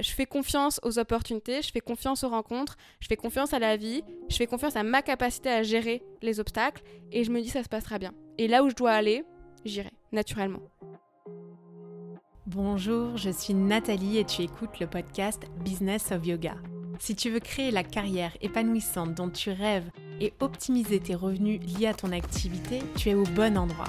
je fais confiance aux opportunités, je fais confiance aux rencontres, je fais confiance à la vie, je fais confiance à ma capacité à gérer les obstacles et je me dis ça se passera bien. Et là où je dois aller, j'irai naturellement. Bonjour, je suis Nathalie et tu écoutes le podcast Business of Yoga. Si tu veux créer la carrière épanouissante dont tu rêves et optimiser tes revenus liés à ton activité, tu es au bon endroit.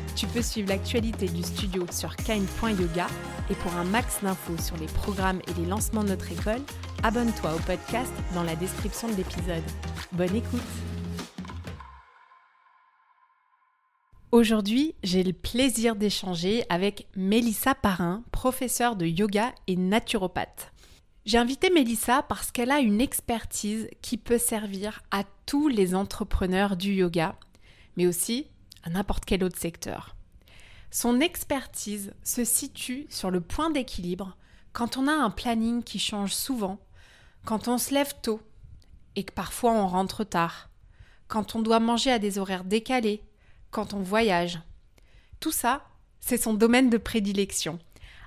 Tu peux suivre l'actualité du studio sur kind.yoga et pour un max d'infos sur les programmes et les lancements de notre école, abonne-toi au podcast dans la description de l'épisode. Bonne écoute Aujourd'hui, j'ai le plaisir d'échanger avec Mélissa Parrain, professeure de yoga et naturopathe. J'ai invité Mélissa parce qu'elle a une expertise qui peut servir à tous les entrepreneurs du yoga, mais aussi à n'importe quel autre secteur. Son expertise se situe sur le point d'équilibre quand on a un planning qui change souvent, quand on se lève tôt et que parfois on rentre tard, quand on doit manger à des horaires décalés, quand on voyage. Tout ça, c'est son domaine de prédilection.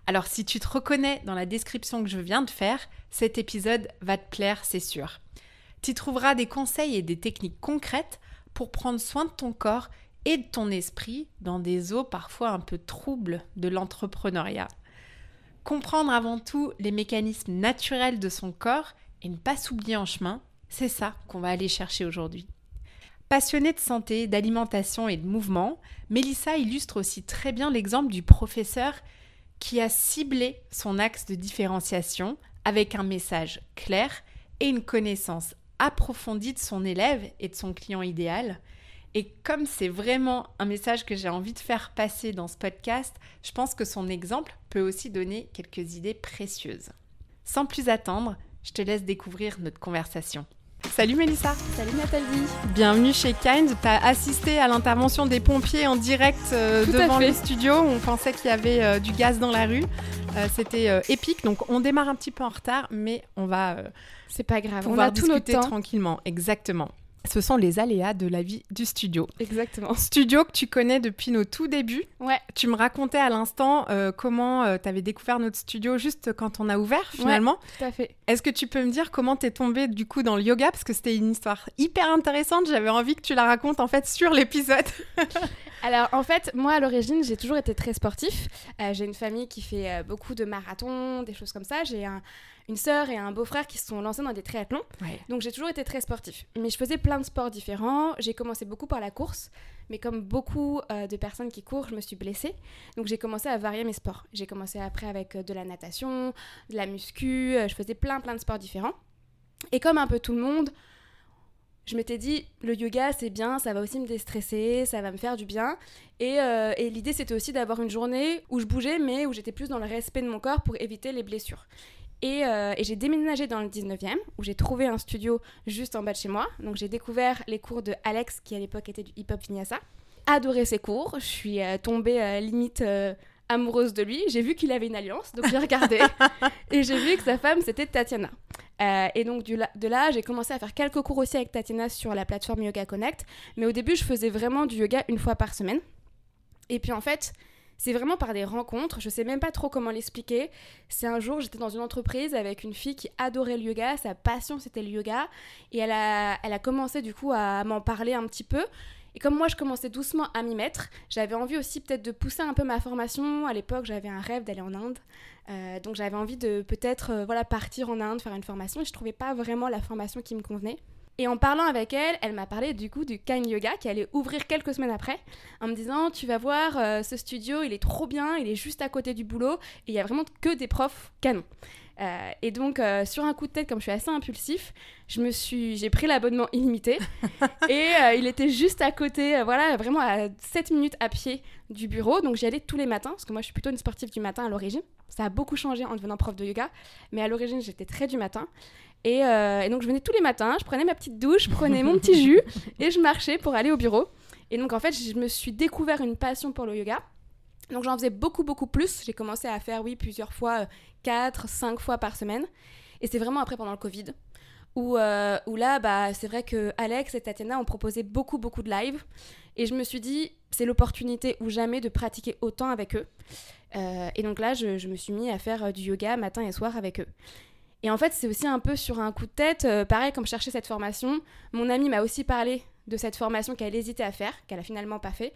Alors si tu te reconnais dans la description que je viens de faire, cet épisode va te plaire, c'est sûr. Tu trouveras des conseils et des techniques concrètes pour prendre soin de ton corps et de ton esprit dans des eaux parfois un peu troubles de l'entrepreneuriat. Comprendre avant tout les mécanismes naturels de son corps et ne pas s'oublier en chemin, c'est ça qu'on va aller chercher aujourd'hui. Passionnée de santé, d'alimentation et de mouvement, Mélissa illustre aussi très bien l'exemple du professeur qui a ciblé son axe de différenciation avec un message clair et une connaissance approfondie de son élève et de son client idéal, et comme c'est vraiment un message que j'ai envie de faire passer dans ce podcast, je pense que son exemple peut aussi donner quelques idées précieuses. Sans plus attendre, je te laisse découvrir notre conversation. Salut Mélissa Salut Nathalie Bienvenue chez Kind. Tu as assisté à l'intervention des pompiers en direct euh, devant le studio. On pensait qu'il y avait euh, du gaz dans la rue. Euh, c'était épique. Donc on démarre un petit peu en retard, mais on va... C'est pas grave, on va discuter tranquillement. Exactement. Ce sont les aléas de la vie du studio. Exactement. Studio que tu connais depuis nos tout débuts. Ouais. Tu me racontais à l'instant euh, comment euh, tu avais découvert notre studio juste quand on a ouvert finalement. Ouais, tout à fait. Est-ce que tu peux me dire comment tu es tombée du coup dans le yoga? Parce que c'était une histoire hyper intéressante. J'avais envie que tu la racontes en fait sur l'épisode. Alors en fait, moi à l'origine, j'ai toujours été très sportif. Euh, j'ai une famille qui fait beaucoup de marathons, des choses comme ça. J'ai un une sœur et un beau-frère qui se sont lancés dans des triathlons. Donc j'ai toujours été très sportif. Mais je faisais plein de sports différents. J'ai commencé beaucoup par la course. Mais comme beaucoup euh, de personnes qui courent, je me suis blessée. Donc j'ai commencé à varier mes sports. J'ai commencé après avec euh, de la natation, de la muscu. Euh, je faisais plein plein de sports différents. Et comme un peu tout le monde, je m'étais dit, le yoga, c'est bien, ça va aussi me déstresser, ça va me faire du bien. Et, et l'idée, c'était aussi d'avoir une journée où je bougeais, mais où j'étais plus dans le respect de mon corps pour éviter les blessures. Euh, et, j'ai déménagé dans le 19e, où j'ai trouvé un studio juste en bas de chez moi. Donc j'ai découvert les cours de Alex, qui à l'époque était du hip-hop vinyasa. Adoré ses cours, je suis euh, tombée euh, limite amoureuse de lui. J'ai vu qu'il avait une alliance, donc j'ai regardé. et j'ai vu que sa femme, c'était Tatiana. et donc de là, j'ai commencé à faire quelques cours aussi avec Tatiana sur la plateforme Yoga Connect. Mais au début, je faisais vraiment du yoga une fois par semaine. Et puis en fait, c'est vraiment par des rencontres, je sais même pas trop comment l'expliquer. C'est un jour, j'étais dans une entreprise avec une fille qui adorait le yoga, sa passion c'était le yoga, et elle a, elle a commencé du coup à m'en parler un petit peu. Et comme moi, je commençais doucement à m'y mettre, j'avais envie aussi peut-être de pousser un peu ma formation. À l'époque, j'avais un rêve d'aller en Inde. Euh, donc j'avais envie de peut-être euh, voilà, partir en Inde, faire une formation. Et je trouvais pas vraiment la formation qui me convenait. Et en parlant avec elle, elle m'a parlé du coup du Yoga qui allait ouvrir quelques semaines après, en me disant tu vas voir euh, ce studio, il est trop bien, il est juste à côté du boulot et il y a vraiment que des profs canons. Euh, et donc euh, sur un coup de tête, comme je suis assez impulsif, je me suis, j'ai pris l'abonnement illimité et il était juste à côté, voilà, vraiment à 7 minutes à pied du bureau, donc j'y allais tous les matins parce que moi je suis plutôt une sportive du matin à l'origine. Ça a beaucoup changé en devenant prof de yoga, mais à l'origine j'étais très du matin. Et, euh, et, donc je venais tous les matins, je prenais ma petite douche, je prenais mon petit jus et je marchais pour aller au bureau. Et donc en fait, je me suis découvert une passion pour le yoga. Donc j'en faisais beaucoup, beaucoup plus. J'ai commencé à faire, oui, plusieurs fois, 4, 5 fois par semaine. Et c'est vraiment après pendant le Covid. Où, euh, où là, bah, c'est vrai que Alex et Tatiana ont proposé beaucoup, beaucoup de live. Et je me suis dit, c'est l'opportunité ou jamais de pratiquer autant avec eux. Euh, et donc là, je, me suis mis à faire euh, du yoga matin et soir avec eux. Et en fait, c'est aussi un peu sur un coup de tête. pareil, comme je cherchais cette formation, mon ami m'a aussi parlé de cette formation qu'elle hésitait à faire, qu'elle a finalement pas fait.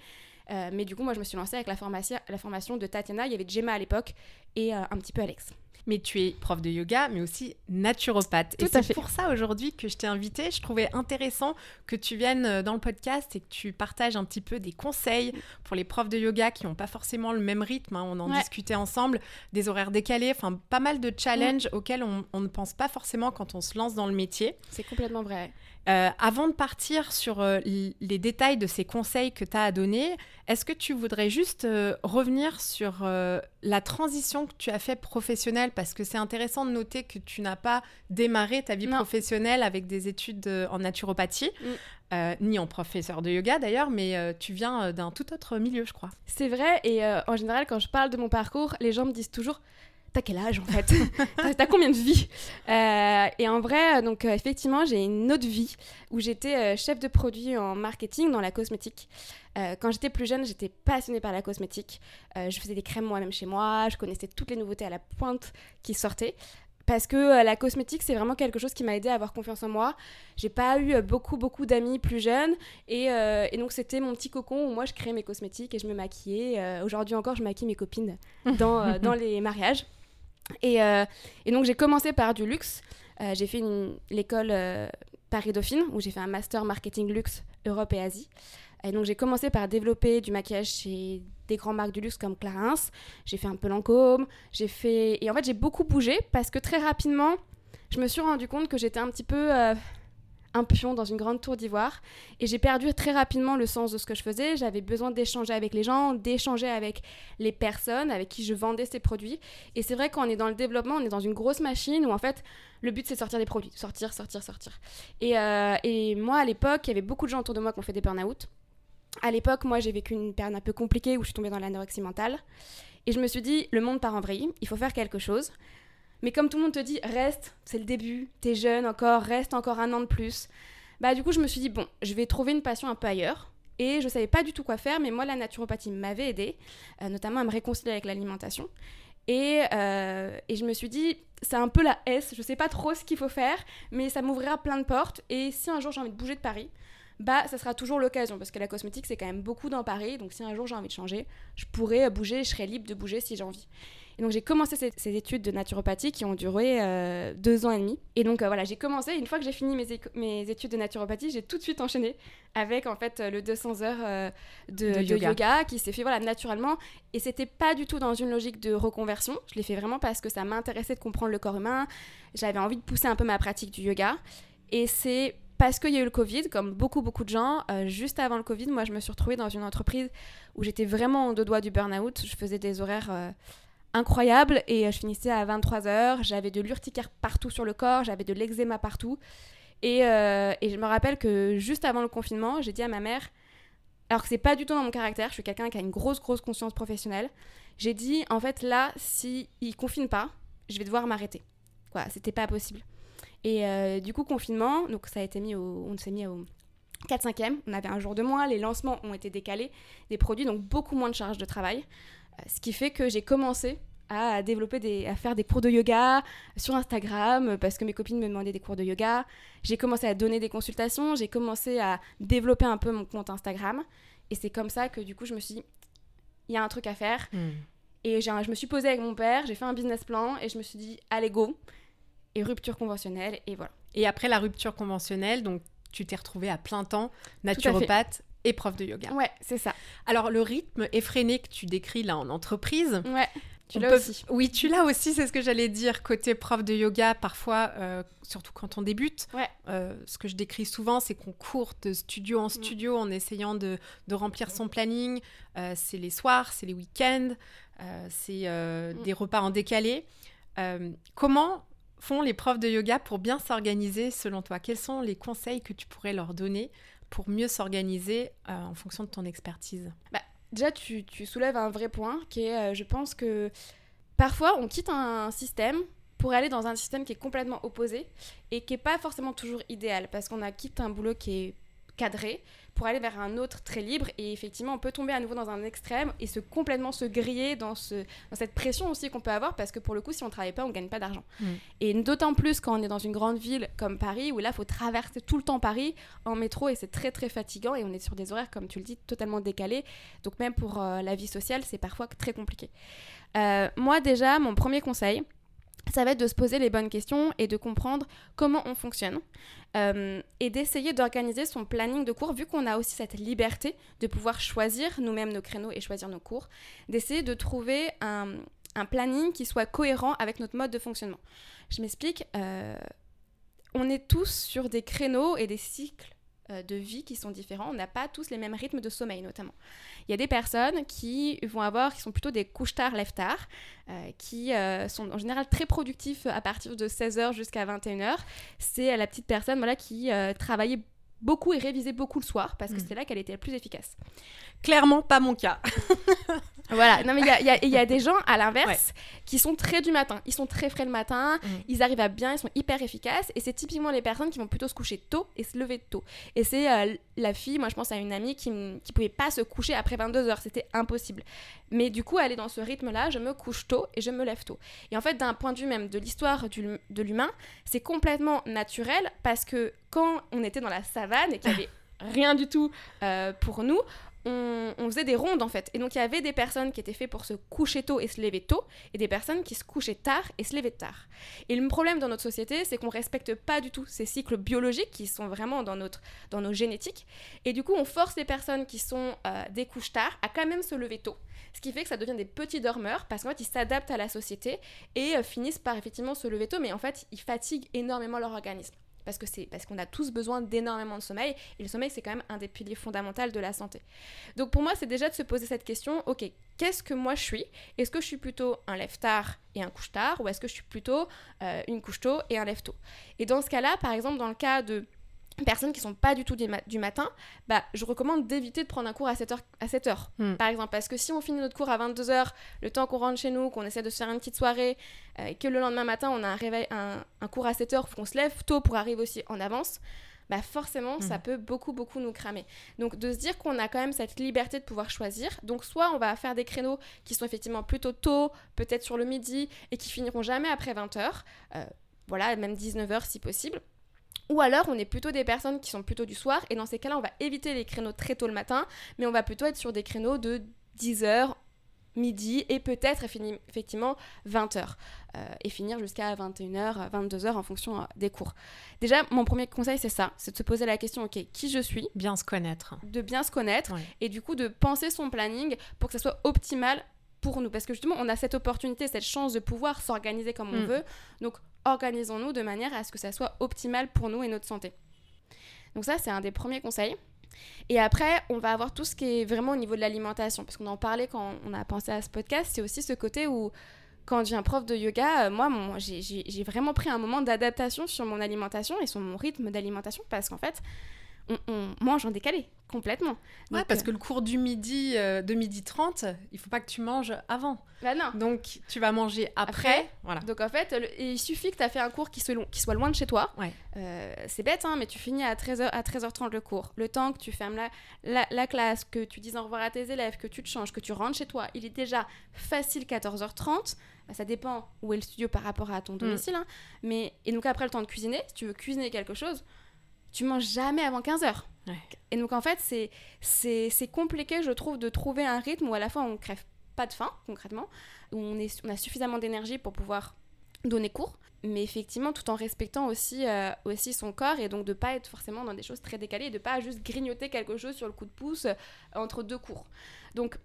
Euh, mais du coup, moi, je me suis lancée avec la, formation, la formation de Tatiana. Il y avait Gemma à l'époque et euh, un petit peu Alex. Mais tu es prof de yoga, mais aussi naturopathe. et c'est pour ça aujourd'hui que je t'ai invitée. Je trouvais intéressant que tu viennes euh, dans le podcast et que tu partages un petit peu des conseils pour les profs de yoga qui n'ont pas forcément le même rythme. Hein. On en discutait ensemble, des horaires décalés, enfin pas mal de challenges auxquels on, on, ne pense pas forcément quand on se lance dans le métier. C'est complètement vrai. Euh, avant de partir sur euh, les détails de ces conseils que tu as à donner, est-ce que tu voudrais juste euh, revenir sur la transition que tu as fait professionnelle? Parce que c'est intéressant de noter que tu n'as pas démarré ta vie professionnelle avec des études en naturopathie, mm. ni en professeur de yoga d'ailleurs, mais tu viens d'un tout autre milieu, je crois. C'est vrai, et en général, quand je parle de mon parcours, les gens me disent toujours t'as quel âge en fait T'as combien de vie euh, Et en vrai, donc euh, effectivement, j'ai une autre vie où j'étais euh, chef de produit en marketing dans la cosmétique. quand j'étais plus jeune, j'étais passionnée par la cosmétique. je faisais des crèmes moi-même chez moi, je connaissais toutes les nouveautés à la pointe qui sortaient. Parce que la cosmétique, c'est vraiment quelque chose qui m'a aidé à avoir confiance en moi. J'ai pas eu beaucoup, beaucoup d'amis plus jeunes. Et, et donc, c'était mon petit cocon où moi, je créais mes cosmétiques et je me maquillais. Aujourd'hui encore, je maquille mes copines dans, dans les mariages. Euh, et, donc j'ai commencé par du luxe. Euh, j'ai fait l'école euh, Paris-Dauphine où j'ai fait un master marketing luxe Europe et Asie. Et donc j'ai commencé par développer du maquillage chez des grandes marques du luxe comme Clarins. J'ai fait un peu Lancôme. J'ai fait et en fait j'ai beaucoup bougé parce que très rapidement je me suis rendu compte que j'étais un petit peu un pion dans une grande tour d'ivoire. Et j'ai perdu très rapidement le sens de ce que je faisais. J'avais besoin d'échanger avec les gens, d'échanger avec les personnes avec qui je vendais ces produits. Et c'est vrai qu'on est dans le développement, on est dans une grosse machine où en fait le but c'est de sortir des produits, sortir, sortir, sortir. Et, euh, et moi à l'époque, il y avait beaucoup de gens autour de moi qui ont fait des burn-out. À l'époque, moi j'ai vécu une période un peu compliquée où je suis tombée dans l'anorexie mentale. Et je me suis dit, le monde part en vrille, il faut faire quelque chose. Mais comme tout le monde te dit, reste, c'est le début, t'es jeune encore, reste encore un an de plus. Bah du coup, je me suis dit, bon, je vais trouver une passion un peu ailleurs. Et je savais pas du tout quoi faire, mais moi, la naturopathie m'avait aidé, euh, notamment à me réconcilier avec l'alimentation. Et, euh, et, je me suis dit, c'est un peu la S, je sais pas trop ce qu'il faut faire, mais ça m'ouvrira plein de portes. Et si un jour j'ai envie de bouger de Paris, bah ça sera toujours l'occasion, parce que la cosmétique c'est quand même beaucoup dans Paris, donc si un jour j'ai envie de changer, je pourrais bouger, je serais libre de bouger si j'ai envie. Et donc j'ai commencé ces, études de naturopathie qui ont duré euh, deux ans et demi. Et donc euh, voilà, j'ai commencé, une fois que j'ai fini mes, mes, études de naturopathie, j'ai tout de suite enchaîné avec en fait le 200 heures euh, de, yoga. qui s'est fait voilà, naturellement. Et c'était pas du tout dans une logique de reconversion. Je l'ai fait vraiment parce que ça m'intéressait de comprendre le corps humain. J'avais envie de pousser un peu ma pratique du yoga. Et c'est parce qu'il y a eu le Covid, comme beaucoup, beaucoup de gens, juste avant le Covid, moi, je me suis retrouvée dans une entreprise où j'étais vraiment en deux doigts du burn-out. Je faisais des horaires incroyable et euh, je finissais à 23h, j'avais de l'urticaire partout sur le corps, j'avais de l'eczéma partout. Et, euh, et, je me rappelle que juste avant le confinement, j'ai dit à ma mère, alors que c'est pas du tout dans mon caractère, je suis quelqu'un qui a une grosse, grosse conscience professionnelle, j'ai dit, en fait, là, si ne confinent pas, je vais devoir m'arrêter. Quoi, c'était pas possible. Et euh, du coup, confinement, donc ça a été mis au, on s'est mis au 4-5e, on avait un jour de moins, les lancements ont été décalés, des produits, donc beaucoup moins de charges de travail. Ce qui fait que j'ai commencé à développer des, à faire des cours de yoga sur Instagram parce que mes copines me demandaient des cours de yoga. J'ai commencé à donner des consultations, j'ai commencé à développer un peu mon compte Instagram et c'est comme ça que du coup je me suis dit il y a un truc à faire. Hmm. Et je me suis posée avec mon père, j'ai fait un business plan et je me suis dit allez go et rupture conventionnelle et voilà. Et après la rupture conventionnelle, donc tu t'es retrouvée à plein temps naturopathe et prof de yoga. Ouais, c'est ça. Alors le rythme effréné que tu décris là en entreprise. Ouais. Tu l'as aussi. Oui, tu l'as aussi, c'est ce que j'allais dire. Côté prof de yoga, parfois, euh, surtout quand on débute, ouais. Euh, ce que je décris souvent, c'est qu'on court de studio en mm. studio en essayant de, de remplir son planning. Euh, c'est les soirs, c'est les week-ends, c'est mm. des repas en décalé. comment font les profs de yoga pour bien s'organiser selon toi? Quels sont les conseils que tu pourrais leur donner pour mieux s'organiser euh, en fonction de ton expertise bah, Déjà, tu, soulèves un vrai point qui est, euh, je pense que parfois on quitte un système pour aller dans un système qui est complètement opposé et qui n'est pas forcément toujours idéal parce qu'on a quitté un boulot qui est cadré pour aller vers un autre très libre. Et effectivement on peut tomber à nouveau dans un extrême et se complètement se griller dans, ce, dans cette pression aussi qu'on peut avoir parce que pour le coup si on travaille pas on gagne pas d'argent. Mm. et d'autant plus quand on est dans une grande ville comme Paris où là il faut traverser tout le temps Paris en métro et c'est très très fatigant et on est sur des horaires comme tu le dis totalement décalés. Donc même pour euh, la vie sociale c'est parfois très compliqué. Euh, moi déjà mon premier conseil ça va être de se poser les bonnes questions et de comprendre comment on fonctionne euh, et d'essayer d'organiser son planning de cours, vu qu'on a aussi cette liberté de pouvoir choisir nous-mêmes nos créneaux et choisir nos cours, d'essayer de trouver un, planning qui soit cohérent avec notre mode de fonctionnement. Je m'explique, euh, on est tous sur des créneaux et des cycles de vie qui sont différents. On n'a pas tous les mêmes rythmes de sommeil, notamment. Il y a des personnes qui vont avoir, qui sont plutôt des couches-tard, lève-tard, euh, qui euh, sont en général très productifs à partir de 16h jusqu'à 21h. C'est la petite personne voilà, qui travaillait beaucoup et révisait beaucoup le soir parce que mm. c'est là qu'elle était la plus efficace. Clairement, pas mon cas. voilà, non mais il y a, des gens à l'inverse qui sont très du matin. Ils sont très frais le matin, mm. ils arrivent à bien, ils sont hyper efficaces. Et c'est typiquement les personnes qui vont plutôt se coucher tôt et se lever tôt. Et c'est euh, la fille, moi je pense à une amie qui ne pouvait pas se coucher après 22 heures, c'était impossible. Mais du coup, elle est dans ce rythme-là, je me couche tôt et je me lève tôt. Et en fait, d'un point de vue même de l'histoire de l'humain, c'est complètement naturel parce que quand on était dans la savane et qu'il n'y avait rien du tout euh, pour nous, on, faisait des rondes en fait. Et donc il y avait des personnes qui étaient faites pour se coucher tôt et se lever tôt, et des personnes qui se couchaient tard et se levaient tard. Et le problème dans notre société, c'est qu'on respecte pas du tout ces cycles biologiques qui sont vraiment dans, notre, dans nos génétiques. Et du coup, on force les personnes qui sont euh, des couches tard à quand même se lever tôt. Ce qui fait que ça devient des petits dormeurs parce qu'en fait, ils s'adaptent à la société et euh, finissent par effectivement se lever tôt, mais en fait, ils fatiguent énormément leur organisme parce que c'est parce qu'on a tous besoin d'énormément de sommeil et le sommeil c'est quand même un des piliers fondamentaux de la santé. Donc pour moi c'est déjà de se poser cette question, ok, qu'est-ce que moi je suis? Est-ce que je suis plutôt un lève tard et un couche tard ou est-ce que je suis plutôt euh, une couche tôt et un lève tôt Et dans ce cas-là, par exemple dans le cas de personnes qui sont pas du tout du matin, bah, je recommande d'éviter de prendre un cours à 7 heures, à 7 heures hmm. par exemple. Parce que si on finit notre cours à 22 heures, le temps qu'on rentre chez nous, qu'on essaie de se faire une petite soirée, euh, et que le lendemain matin, on a un, réveil, un, cours à 7 heures, qu'on se lève tôt pour arriver aussi en avance, bah forcément, ça hmm. peut beaucoup, beaucoup nous cramer. Donc, de se dire qu'on a quand même cette liberté de pouvoir choisir. Donc, soit on va faire des créneaux qui sont effectivement plutôt tôt, peut-être sur le midi, et qui finiront jamais après 20 heures. Euh, voilà, même 19 heures si possible. Ou alors, on est plutôt des personnes qui sont plutôt du soir, et dans ces cas-là, on va éviter les créneaux très tôt le matin, mais on va plutôt être sur des créneaux de 10h, midi, et peut-être effectivement 20h, euh, et finir jusqu'à 21h, 22h en fonction euh, des cours. Déjà, mon premier conseil, c'est ça, c'est de se poser la question, ok, qui je suis? Bien se connaître. De bien se connaître, et du coup de penser son planning pour que ça soit optimal pour nous. Parce que justement, on a cette opportunité, cette chance de pouvoir s'organiser comme on mm. veut. Donc, organisons-nous de manière à ce que ça soit optimal pour nous et notre santé. Donc ça, c'est un des premiers conseils. Et après, on va avoir tout ce qui est vraiment au niveau de l'alimentation, parce qu'on en parlait quand on a pensé à ce podcast, c'est aussi ce côté où, quand je viens prof de yoga, euh, moi, j'ai vraiment pris un moment d'adaptation sur mon alimentation et sur mon rythme d'alimentation, parce qu'en fait, on, mange en décalé, complètement. Ouais, parce euh, que le cours du midi, euh, de midi 30, il faut pas que tu manges avant. Bah non. Donc, tu vas manger après. voilà. Donc, en fait, il suffit que tu as fait un cours qui, qui, soit loin de chez toi. Ouais. Euh, c'est bête, hein, mais tu finis à 13h, à 13h30 le cours. Le temps que tu fermes la, la, classe, que tu dises au revoir à tes élèves, que tu te changes, que tu rentres chez toi, il est déjà facile 14h30. Bah, ça dépend où est le studio par rapport à ton mm. domicile. Hein. Mais, et donc, après le temps de cuisiner, si tu veux cuisiner quelque chose, tu manges jamais avant 15 heures. Et donc en fait, c'est compliqué, je trouve, de trouver un rythme où à la fois on crève pas de faim, concrètement, où on, est, on a suffisamment d'énergie pour pouvoir donner cours, mais effectivement tout en respectant aussi, euh, aussi son corps et donc de pas être forcément dans des choses très décalées et de pas juste grignoter quelque chose sur le coup de pouce euh, entre deux cours. Donc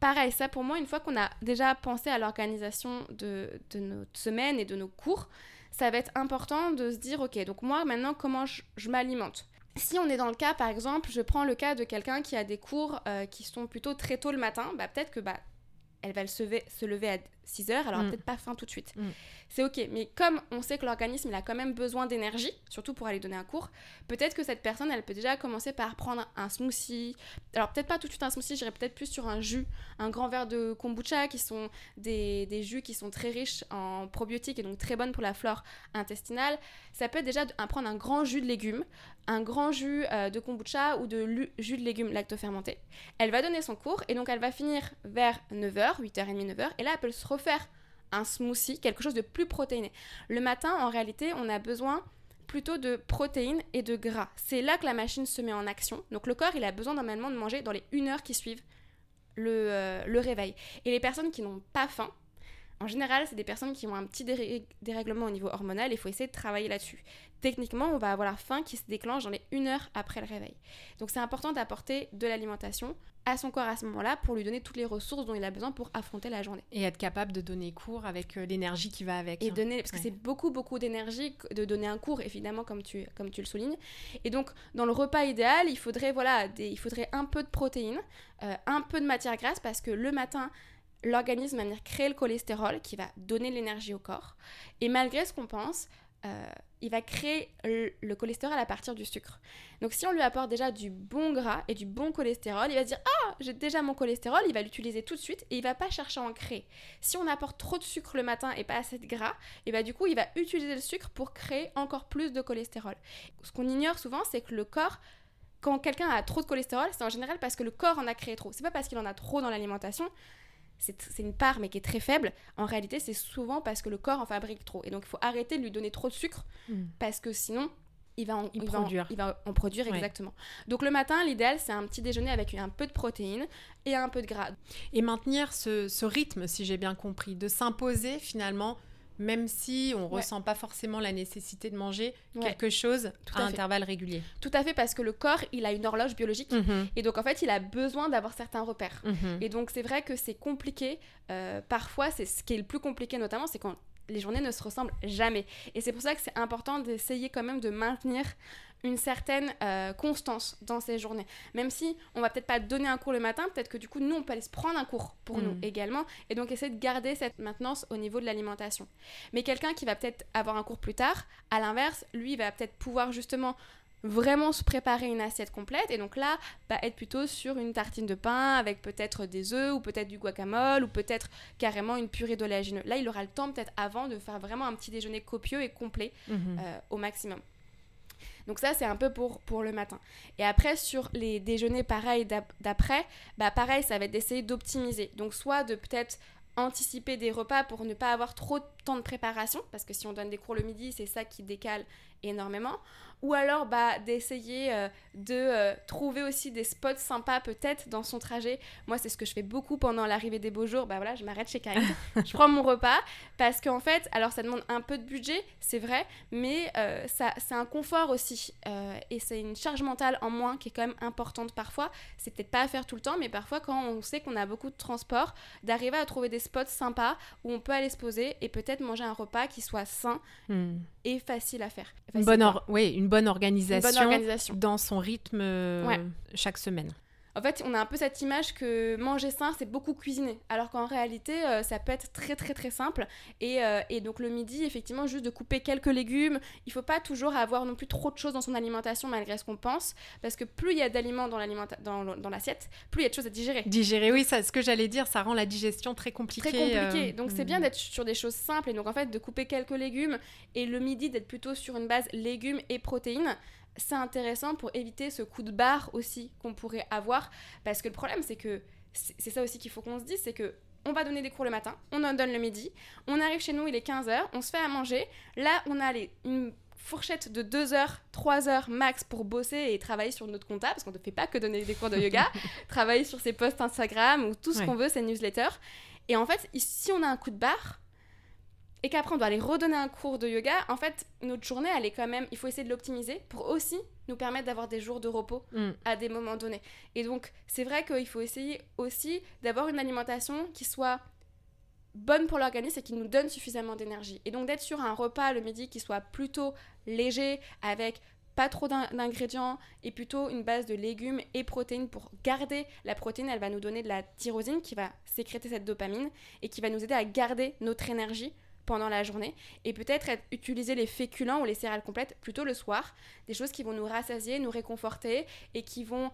pareil, ça pour moi, une fois qu'on a déjà pensé à l'organisation de, de notre semaine et de nos cours, ça va être important de se dire, ok, donc moi maintenant, comment je, m'alimente? Si on est dans le cas, par exemple, je prends le cas de quelqu'un qui a des cours euh, qui sont plutôt très tôt le matin, bah, peut-être que bah, elle va se lever, se lever à 6 heures, alors Mm. peut-être pas faim tout de suite. Mm. C'est ok, mais comme on sait que l'organisme il a quand même besoin d'énergie, surtout pour aller donner un cours, peut-être que cette personne elle peut déjà commencer par prendre un smoothie. Alors peut-être pas tout de suite un smoothie, j'irais peut-être plus sur un jus, un grand verre de kombucha qui sont des, des jus qui sont très riches en probiotiques et donc très bonnes pour la flore intestinale. Ça peut être déjà un- prendre un grand jus de légumes, un grand jus euh, de kombucha ou de jus de légumes lactofermentés. Elle va donner son cours et donc elle va finir vers 9h, 8h30, 9h et là elle peut se refaire un smoothie, quelque chose de plus protéiné. Le matin, en réalité, on a besoin plutôt de protéines et de gras. C'est là que la machine se met en action. Donc le corps, il a besoin normalement de manger dans les 1 heure qui suivent le, euh, le réveil. Et les personnes qui n'ont pas faim, en général, c'est des personnes qui ont un petit dérèglement au niveau hormonal. Il faut essayer de travailler là-dessus. Techniquement, on va avoir la faim qui se déclenche dans les 1 heure après le réveil. Donc c'est important d'apporter de l'alimentation à son corps à ce moment-là pour lui donner toutes les ressources dont il a besoin pour affronter la journée. Et être capable de donner cours avec euh, l'énergie qui va avec. Et donner, parce que Ouais. c'est beaucoup, beaucoup d'énergie de donner un cours, évidemment, comme tu, comme tu le soulignes. Et donc, dans le repas idéal, il faudrait, voilà, des, il faudrait un peu de protéines, euh, un peu de matière grasse, parce que le matin, l'organisme va venir créer le cholestérol qui va donner l'énergie au corps. Et malgré ce qu'on pense, euh, il va créer le, le cholestérol à partir du sucre. Donc si on lui apporte déjà du bon gras et du bon cholestérol, il va se dire ah j'ai déjà mon cholestérol, il va l'utiliser tout de suite et il va pas chercher à en créer. Si on apporte trop de sucre le matin et pas assez de gras, et bah du coup il va utiliser le sucre pour créer encore plus de cholestérol. Ce qu'on ignore souvent c'est que le corps quand quelqu'un a trop de cholestérol, c'est en général parce que le corps en a créé trop. C'est pas parce qu'il en a trop dans l'alimentation, c'est une part mais qui est très faible. En réalité, c'est souvent parce que le corps en fabrique trop. Et donc il faut arrêter de lui donner trop de sucre Mm. parce que sinon il va en, Il va en- produire. il va en produire Ouais. exactement. Donc le matin, l'idéal c'est un petit déjeuner avec un peu de protéines et un peu de gras. Et maintenir ce, ce rythme, si j'ai bien compris, de s'imposer finalement, même si on ne Ouais. ressent pas forcément la nécessité de manger Ouais. quelque chose Tout à, intervalles réguliers. Tout à fait parce que le corps, il a une horloge biologique Mhm, et donc en fait, il a besoin d'avoir certains repères. mhm. Et donc c'est vrai que c'est compliqué. euh, parfois, c'est ce qui est le plus compliqué notamment, c'est quand les journées ne se ressemblent jamais. Et c'est pour ça que c'est important d'essayer quand même de maintenir une certaine euh, constance dans ces journées. Même si on va peut-être pas donner un cours le matin, peut-être que du coup nous on peut aller se prendre un cours pour Mm. nous également et donc essayer de garder cette maintenance au niveau de l'alimentation. Mais quelqu'un qui va peut-être avoir un cours plus tard, à l'inverse, lui va peut-être pouvoir justement vraiment se préparer une assiette complète et donc là bah, être plutôt sur une tartine de pain avec peut-être des œufs ou peut-être du guacamole ou peut-être carrément une purée d'oléagineux. Là il aura le temps peut-être avant de faire vraiment un petit déjeuner copieux et complet Mhm. euh, au maximum. Donc ça, c'est un peu pour, pour le matin. Et après, sur les déjeuners, pareil, d'ap- d'après, bah pareil, ça va être d'essayer d'optimiser. Donc soit de peut-être anticiper des repas pour ne pas avoir trop de temps de préparation, parce que si on donne des cours le midi, c'est ça qui décale énormément. Ou alors bah, d'essayer euh, de euh, trouver aussi des spots sympas peut-être dans son trajet. Moi, c'est ce que je fais beaucoup pendant l'arrivée des beaux jours. Bah voilà, je m'arrête chez Karine, je prends mon repas, parce qu'en fait, alors ça demande un peu de budget, c'est vrai, mais euh, ça, c'est un confort aussi. et c'est une charge mentale en moins qui est quand même importante parfois. C'est peut-être pas à faire tout le temps, mais parfois quand on sait qu'on a beaucoup de transport, d'arriver à trouver des spots sympas où on peut aller se poser et peut-être manger un repas qui soit sain Mhm. et facile à faire. Facile, bonne or- oui, une bonne Une organisation, bonne organisation. dans son rythme euh, Ouais. chaque semaine. En fait, on a un peu cette image que manger sain, c'est beaucoup cuisiner. Alors qu'en réalité, euh, ça peut être très très très simple. Et, euh, et donc le midi, effectivement, juste de couper quelques légumes. Il faut pas toujours avoir non plus trop de choses dans son alimentation malgré ce qu'on pense. Parce que plus il y a d'aliments dans l'assiette, plus il y a de choses à digérer. Digérer, oui, ça, ce que j'allais dire, ça rend la digestion très compliquée. Très compliqué. euh, donc c'est mhm. bien d'être sur des choses simples et donc en fait de couper quelques légumes et le midi d'être plutôt sur une base légumes et protéines. C'est intéressant pour éviter ce coup de barre aussi qu'on pourrait avoir parce que le problème c'est que c'est ça aussi qu'il faut qu'on se dise, c'est que on va donner des cours le matin, on en donne le midi, on arrive chez nous, il est 15h, on se fait à manger. Là, on a les, une fourchette de 2 heures, 3 heures max pour bosser et travailler sur notre compta, parce qu'on ne fait pas que donner des cours de yoga, travailler sur ses posts Instagram ou tout ce Ouais. qu'on veut, ses newsletters. Et en fait, si on a un coup de barre et qu'après on doit aller redonner un cours de yoga, en fait, notre journée, elle est quand même, il faut essayer de l'optimiser pour aussi nous permettre d'avoir des jours de repos Mm. à des moments donnés. Et donc, c'est vrai qu'il faut essayer aussi d'avoir une alimentation qui soit bonne pour l'organisme et qui nous donne suffisamment d'énergie. Et donc d'être sur un repas le midi qui soit plutôt léger, avec pas trop d'ingrédients et plutôt une base de légumes et protéines pour garder la protéine. Elle va nous donner de la tyrosine qui va sécréter cette dopamine et qui va nous aider à garder notre énergie pendant la journée et peut-être utiliser les féculents ou les céréales complètes plutôt le soir, des choses qui vont nous rassasier, nous réconforter et qui vont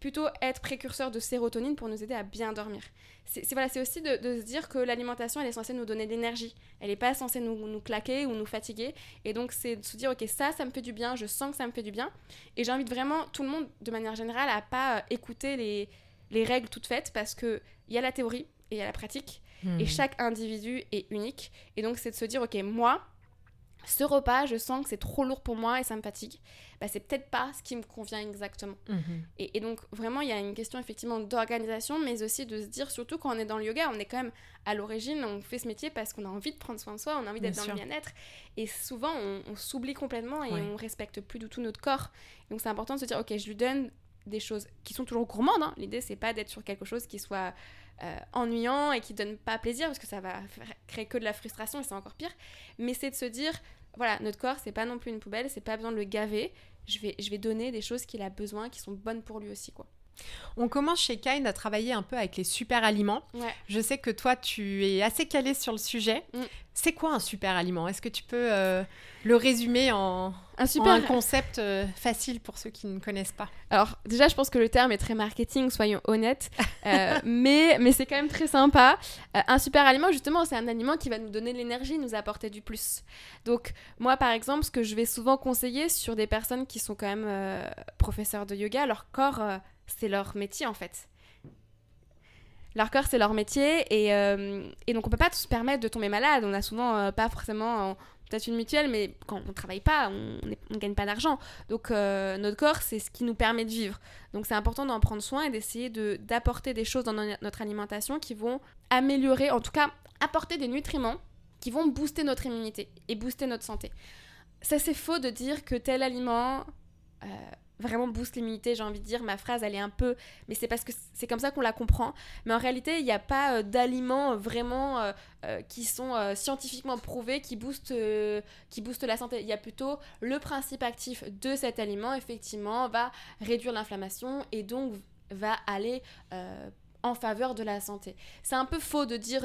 plutôt être précurseurs de sérotonine pour nous aider à bien dormir. C'est voilà, aussi de, se dire que l'alimentation, elle est censée nous donner de l'énergie. Elle n'est pas censée nous, nous, claquer ou nous fatiguer. Et donc, c'est de se dire, ok, ça, ça me fait du bien, je sens que ça me fait du bien. Et j'invite vraiment tout le monde, de manière générale, à pas euh, écouter les, les règles toutes faites parce qu'il y a la théorie et il y a la pratique. Et hmm. chaque individu est unique. Et donc, c'est de se dire, ok, moi, ce repas, je sens que c'est trop lourd pour moi et ça me fatigue. Bah, c'est peut-être pas ce qui me convient exactement. Mhm. Et, donc, vraiment, il y a une question effectivement d'organisation, mais aussi de se dire, surtout quand on est dans le yoga, on est quand même à l'origine, on fait ce métier parce qu'on a envie de prendre soin de soi, on a envie d'être dans le bien-être. Et souvent, on, s'oublie complètement et on respecte plus du tout notre corps. Donc, c'est important de se dire, ok, je lui donne des choses qui sont toujours gourmandes. Hein. L'idée, c'est pas d'être sur quelque chose qui soit euh, ennuyant et qui donne pas plaisir parce que ça va créer que de la frustration et c'est encore pire. Mais c'est de se dire, voilà, notre corps, c'est pas non plus une poubelle, c'est pas besoin de le gaver. Je vais, je vais donner des choses qu'il a besoin, qui sont bonnes pour lui aussi, quoi. On commence chez Kain à travailler un peu avec les super aliments. Je sais que toi, tu es assez calé sur le sujet. Mm. C'est quoi un super aliment? Est-ce que tu peux euh, le résumer en un, super... concept euh, facile pour ceux qui ne connaissent pas? Alors déjà, je pense que le terme est très marketing, soyons honnêtes, euh, mais, mais c'est quand même très sympa. un super aliment, justement, c'est un aliment qui va nous donner de l'énergie, nous apporter du plus. Donc moi, par exemple, ce que je vais souvent conseiller sur des personnes qui sont quand même professeurs de yoga, leur corps c'est leur métier en fait. Leur corps, c'est leur métier et, euh, donc on peut pas se permettre de tomber malade. On a souvent euh, pas forcément peut-être une mutuelle, mais quand on travaille pas, on ne gagne pas d'argent. Donc euh, notre corps, c'est ce qui nous permet de vivre. Donc c'est important d'en prendre soin et d'essayer d'apporter des choses dans notre alimentation qui vont améliorer, en tout cas apporter des nutriments qui vont booster notre immunité et booster notre santé. Ça c'est faux de dire que tel aliment vraiment booste l'immunité, j'ai envie de dire. Ma phrase, elle est un peu. Mais c'est parce que c'est comme ça qu'on la comprend. Mais en réalité, il n'y a pas euh, d'aliments euh, vraiment euh, qui sont scientifiquement prouvés qui boostent, qui boostent la santé. Il y a plutôt le principe actif de cet aliment, effectivement, va réduire l'inflammation et donc va aller en faveur de la santé. C'est un peu faux de dire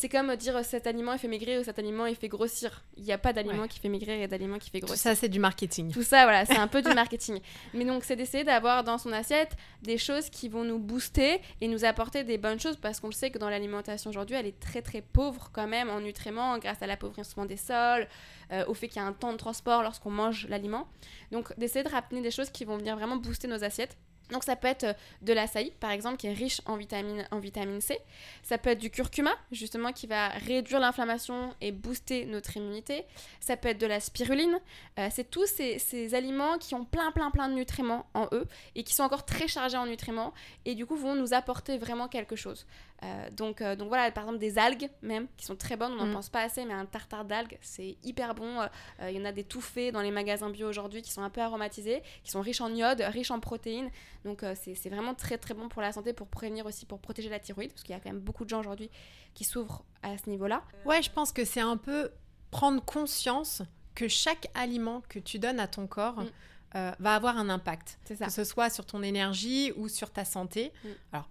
c'est comme dire cet aliment il fait maigrir ou cet aliment il fait grossir. Il n'y a pas d'aliment qui fait maigrir et d'aliment qui fait grossir. Tout ça, c'est du marketing. Tout ça, voilà, c'est un peu du marketing. Mais donc, c'est d'essayer d'avoir dans son assiette des choses qui vont nous booster et nous apporter des bonnes choses parce qu'on le sait que dans l'alimentation aujourd'hui, elle est très très pauvre quand même en nutriments grâce à l'appauvrissement des sols, euh, au fait qu'il y a un temps de transport lorsqu'on mange l'aliment. Donc, d'essayer de ramener des choses qui vont venir vraiment booster nos assiettes. Donc ça peut être euh, de l'açaï par exemple qui est riche en vitamine, en vitamine C. Ça peut être du curcuma justement qui va réduire l'inflammation et booster notre immunité. Ça peut être de la spiruline. Euh, c'est tous ces, ces, aliments qui ont plein plein plein de nutriments en eux et qui sont encore très chargés en nutriments et du coup vont nous apporter vraiment quelque chose. Euh, donc, donc voilà par exemple des algues même qui sont très bonnes. On n'en mm. pense pas assez mais un tartare d'algues c'est hyper bon. Il y en a des tout faits dans les magasins bio aujourd'hui qui sont un peu aromatisés, qui sont riches en iode, riches en protéines. Donc euh, c'est vraiment très très bon pour la santé, pour prévenir aussi, pour protéger la thyroïde, parce qu'il y a quand même beaucoup de gens aujourd'hui qui souffrent à ce niveau-là. Ouais, je pense que c'est un peu prendre conscience que chaque aliment que tu donnes à ton corps mm. euh, va avoir un impact. Ça. Que ce soit sur ton énergie ou sur ta santé. Mm. Alors,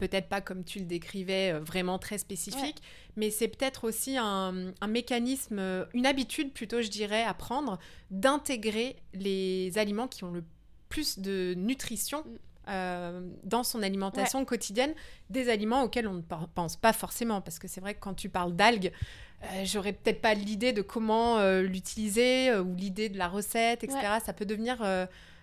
peut-être pas comme tu le décrivais, euh, vraiment très spécifique, mais c'est peut-être aussi un, un, mécanisme, une habitude plutôt, je dirais, à prendre, d'intégrer les aliments qui ont le plus de nutrition mm. euh, dans son alimentation quotidienne, des aliments auxquels on ne pense pas forcément. Parce que c'est vrai que quand tu parles d'algues, euh, j'aurais peut-être pas l'idée de comment euh, l'utiliser ou l'idée de la recette, etc. Ça peut devenir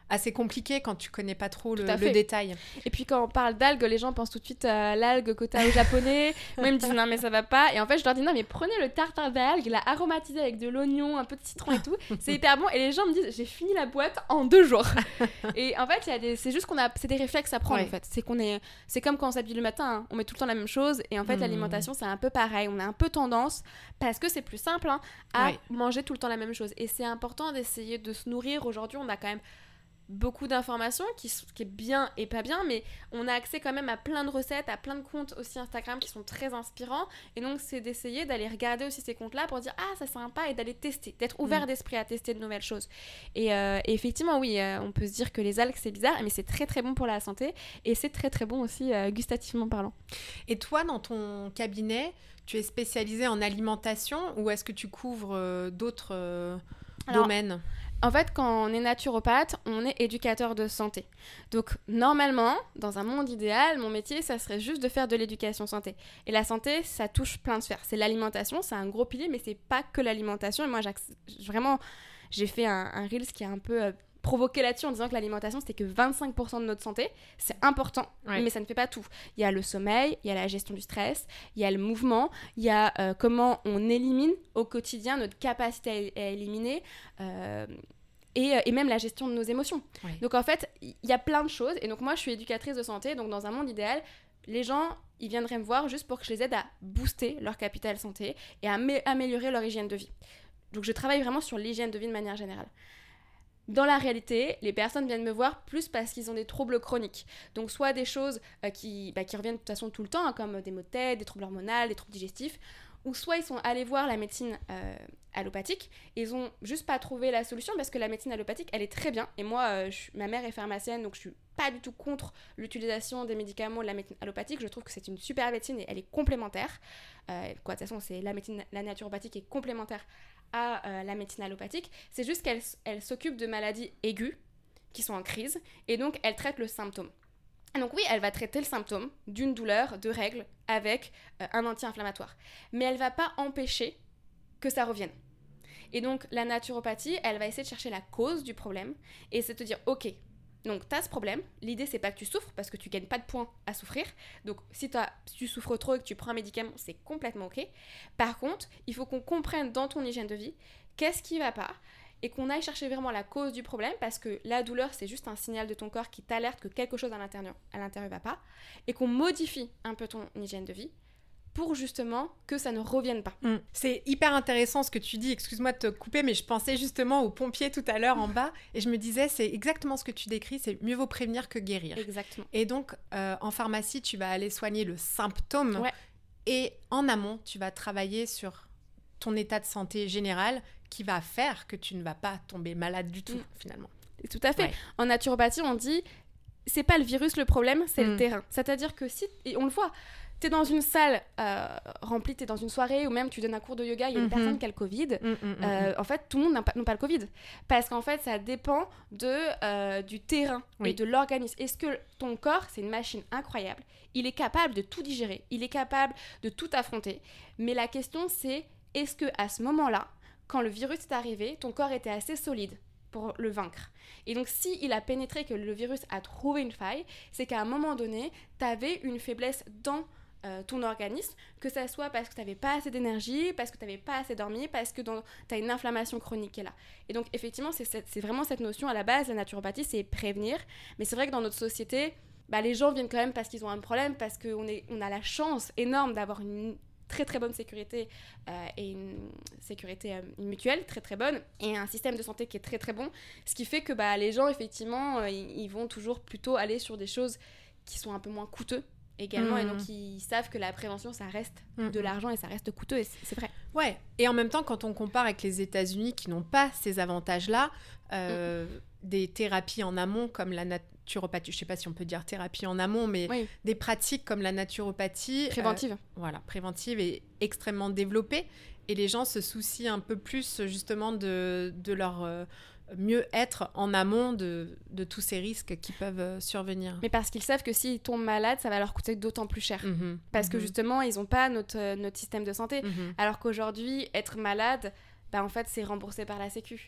assez compliqué quand tu connais pas trop le, détail. Et puis quand on parle d'algues, les gens pensent tout de suite à l'algue côté au japonais. Moi, ils me disent non, mais ça va pas. Et en fait, je leur dis non, mais prenez le tartare d'algues, la aromatisé avec de l'oignon, un peu de citron et tout. C'est hyper bon. Et les gens me disent j'ai fini la boîte en deux jours. et en fait, des... c'est juste qu'on a. C'est des réflexes à prendre en fait. C'est qu'on est. C'est comme quand on s'habille le matin, hein. on met tout le temps la même chose. Et en fait, hmm. l'alimentation, c'est un peu pareil. On a un peu tendance, parce que c'est plus simple, hein, à manger tout le temps la même chose. Et c'est important d'essayer de se nourrir. Aujourd'hui, on a quand même beaucoup d'informations, qui, qui, est bien et pas bien, mais on a accès quand même à plein de recettes, à plein de comptes aussi Instagram qui sont très inspirants. Et donc, c'est d'essayer d'aller regarder aussi ces comptes-là pour dire Ah, ça c'est sympa, et d'aller tester, d'être ouvert mm. d'esprit à tester de nouvelles choses. Et, euh, effectivement, oui, euh, on peut se dire que les algues, c'est bizarre, mais c'est très très bon pour la santé, et c'est très très bon aussi euh, gustativement parlant. Et toi, dans ton cabinet, tu es spécialisé en alimentation ou est-ce que tu couvres d'autres domaines? En fait, quand on est naturopathe, on est éducateur de santé. Donc, normalement, dans un monde idéal, mon métier, ça serait juste de faire de l'éducation santé. Et la santé, ça touche plein de sphères. C'est l'alimentation, c'est un gros pilier, mais c'est pas que l'alimentation. Et moi, vraiment, j'ai fait un, Reels qui est un peu euh, provoqué là-dessus en disant que l'alimentation, c'était que 25% de notre santé. C'est important, mais ça ne fait pas tout. Il y a le sommeil, il y a la gestion du stress, il y a le mouvement, il y a euh, comment on élimine au quotidien notre capacité à, éliminer. Euh, et, euh, et, même la gestion de nos émotions. Donc en fait, il y a plein de choses. Et donc moi, je suis éducatrice de santé. Donc dans un monde idéal, les gens, ils viendraient me voir juste pour que je les aide à booster leur capital santé et à améliorer leur hygiène de vie. Donc je travaille vraiment sur l'hygiène de vie de manière générale. Dans la réalité, les personnes viennent me voir plus parce qu'ils ont des troubles chroniques. Donc soit des choses euh, qui, bah, qui, reviennent de toute façon tout le temps, hein, comme des maux de tête, des troubles hormonaux, des troubles digestifs, ou soit ils sont allés voir la médecine euh, allopathique. Et ils ont juste pas trouvé la solution parce que la médecine allopathique elle est très bien. Et moi euh, ma mère est pharmacienne donc je suis pas du tout contre l'utilisation des médicaments de la médecine allopathique. Je trouve que c'est une super médecine et elle est complémentaire. Quoi de toute façon c'est la médecine la naturopathie est complémentaire à euh, la médecine allopathique, c'est juste qu'elle elle, s'occupe de maladies aiguës qui sont en crise et donc elle traite le symptôme. donc oui, elle va traiter le symptôme d'une douleur, de règles, avec euh, un anti-inflammatoire. Mais elle va pas empêcher que ça revienne. Et donc la naturopathie, elle va essayer de chercher la cause du problème et c'est de dire, ok, donc, tu as ce problème. L'idée, c'est pas que tu souffres parce que tu gagnes pas de points à souffrir. Donc, si, tu souffres trop et que tu prends un médicament, c'est complètement OK. Par contre, il faut qu'on comprenne dans ton hygiène de vie qu'est-ce qui va pas et qu'on aille chercher vraiment la cause du problème parce que la douleur, c'est juste un signal de ton corps qui t'alerte que quelque chose à l'intérieur ne va pas et qu'on modifie un peu ton hygiène de vie pour justement que ça ne revienne pas. Mm. C'est hyper intéressant ce que tu dis, excuse-moi de te couper, mais je pensais justement aux pompiers tout à l'heure en bas, et je me disais, c'est exactement ce que tu décris, c'est mieux vaut prévenir que guérir. Exactement. Et donc, euh, en pharmacie, tu vas aller soigner le symptôme, et en amont, tu vas travailler sur ton état de santé général qui va faire que tu ne vas pas tomber malade du tout, mm. finalement. Et tout à fait. En naturopathie, on dit, c'est pas le virus le problème, c'est le mm. terrain. C'est-à-dire que si, et on le voit, tu es dans une salle euh, remplie, tu es dans une soirée ou même tu donnes un cours de yoga, il y a une mhm. personne qui a le Covid, mm, mm, mm, euh, en fait, tout le monde n'a pas, pas, le Covid. Parce qu'en fait, ça dépend de, euh, du terrain et de l'organisme. Est-ce que ton corps, c'est une machine incroyable? Il est capable de tout digérer, il est capable de tout affronter. Mais la question, c'est est-ce que à ce moment-là, quand le virus est arrivé, ton corps était assez solide pour le vaincre? Et donc, si il a pénétré que le virus a trouvé une faille, c'est qu'à un moment donné, tu avais une faiblesse dans euh, ton organisme, que ça soit parce que tu n'avais pas assez d'énergie, parce que tu n'avais pas assez dormi, parce que tu as une inflammation chronique qui est là. Et donc, effectivement, c'est vraiment cette notion à la base, la naturopathie, c'est prévenir. Mais c'est vrai que dans notre société, bah, les gens viennent quand même parce qu'ils ont un problème, parce qu'on on a la chance énorme d'avoir une très très bonne sécurité euh, et une sécurité euh, mutuelle très très bonne et un système de santé qui est très très bon ce qui fait que bah, les gens effectivement ils vont toujours plutôt aller sur des choses qui sont un peu moins coûteux également. Et donc, mmh. ils savent que la prévention, ça reste mmh. de l'argent et ça reste coûteux. Et c'est vrai. Ouais. Et en même temps, quand on compare avec les États-Unis qui n'ont pas ces avantages-là, euh, mmh. des thérapies en amont comme la naturopathie, je sais pas si on peut dire thérapie en amont, mais des pratiques comme la naturopathie. Euh, préventive. voilà, préventive et extrêmement développée. Et les gens se soucient un peu plus justement de, de leur. Euh, mieux être en amont de, de, tous ces risques qui peuvent euh, survenir. Mais parce qu'ils savent que s'ils tombent malades, ça va leur coûter d'autant plus cher. Mhm. parce que mhm. justement, ils n'ont pas notre, euh, notre système de santé. Mhm. Alors qu'aujourd'hui, être malade, bah, en fait, c'est remboursé par la Sécu.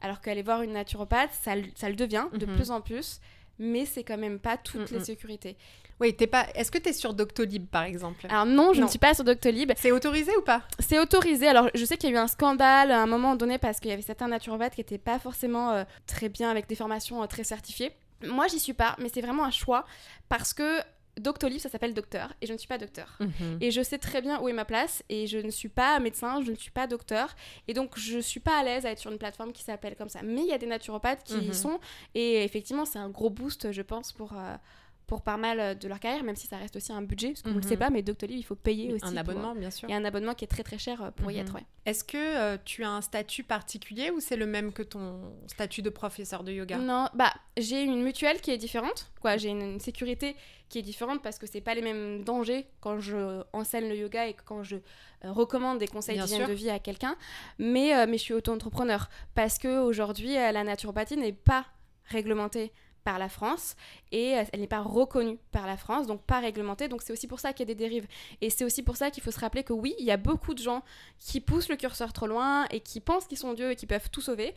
Alors qu'aller voir une naturopathe, ça, ça le devient de plus en plus mais c'est quand même pas toutes les sécurités. Oui, t'es pas. Est-ce que tu es sur Doctolib par exemple? Alors non, je ne suis pas sur Doctolib. C'est autorisé ou pas? C'est autorisé. Alors je sais qu'il y a eu un scandale à un moment donné parce qu'il y avait certains naturopathes qui n'étaient pas forcément euh, très bien avec des formations euh, très certifiées. Moi, j'y suis pas, mais c'est vraiment un choix parce que Doctolib, ça s'appelle docteur, et je ne suis pas docteur. Mhm. Et je sais très bien où est ma place, et je ne suis pas médecin, je ne suis pas docteur, et donc je suis pas à l'aise à être sur une plateforme qui s'appelle comme ça. Mais il y a des naturopathes qui y mhm. sont, et effectivement, c'est un gros boost, je pense, pour, euh, pour pas mal euh, de leur carrière, même si ça reste aussi un budget, parce vous ne le mhm. pas, mais Doctolib, il faut payer aussi. Un abonnement, bien sûr. Il y a un abonnement qui est très très cher euh, pour y mhm. être, ouais. Est-ce que euh, tu as un statut particulier ou c'est le même que ton statut de professeur de yoga? Non, bah j'ai une mutuelle qui est différente, quoi. J'ai une, sécurité qui est différente parce que c'est pas les mêmes dangers quand je enseigne le yoga et quand je recommande des conseils d'hygiène de vie à quelqu'un. Mais, mais je suis auto-entrepreneur parce que aujourd'hui la naturopathie n'est pas réglementée par la France et euh, elle n'est pas reconnue par la France, donc pas réglementée. Donc c'est aussi pour ça qu'il y a des dérives. Et c'est aussi pour ça qu'il faut se rappeler que oui, il y a beaucoup de gens qui poussent le curseur trop loin et qui pensent qu'ils sont dieux et qui peuvent tout sauver.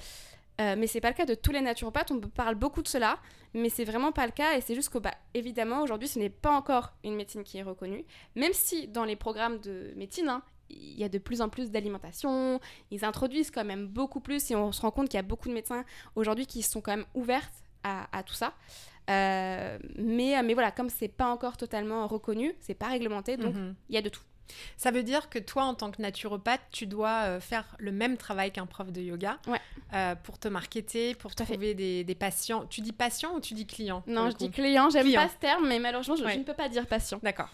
Euh, mais c'est pas le cas de tous les naturopathes. On parle beaucoup de cela, mais c'est vraiment pas le cas. Et c'est juste que, bah, évidemment, aujourd'hui, ce n'est pas encore une médecine qui est reconnue. Même si dans les programmes de médecine, hein, il y a de plus en plus d'alimentation, ils introduisent quand même beaucoup plus, et on se rend compte qu'il y a beaucoup de médecins aujourd'hui qui sont quand même ouverts à, tout ça. Euh, mais, mais voilà, comme c'est pas encore totalement reconnu, c'est pas réglementé, donc mhm. il y a de tout. Ça veut dire que toi, en tant que naturopathe, tu dois euh, faire le même travail qu'un prof de yoga euh, pour te marketer, pour trouver des, des, patients. Tu dis patient ou tu dis client Non, je dis client. J'aime pas ce terme, mais malheureusement, je, je ne peux pas dire patient. D'accord.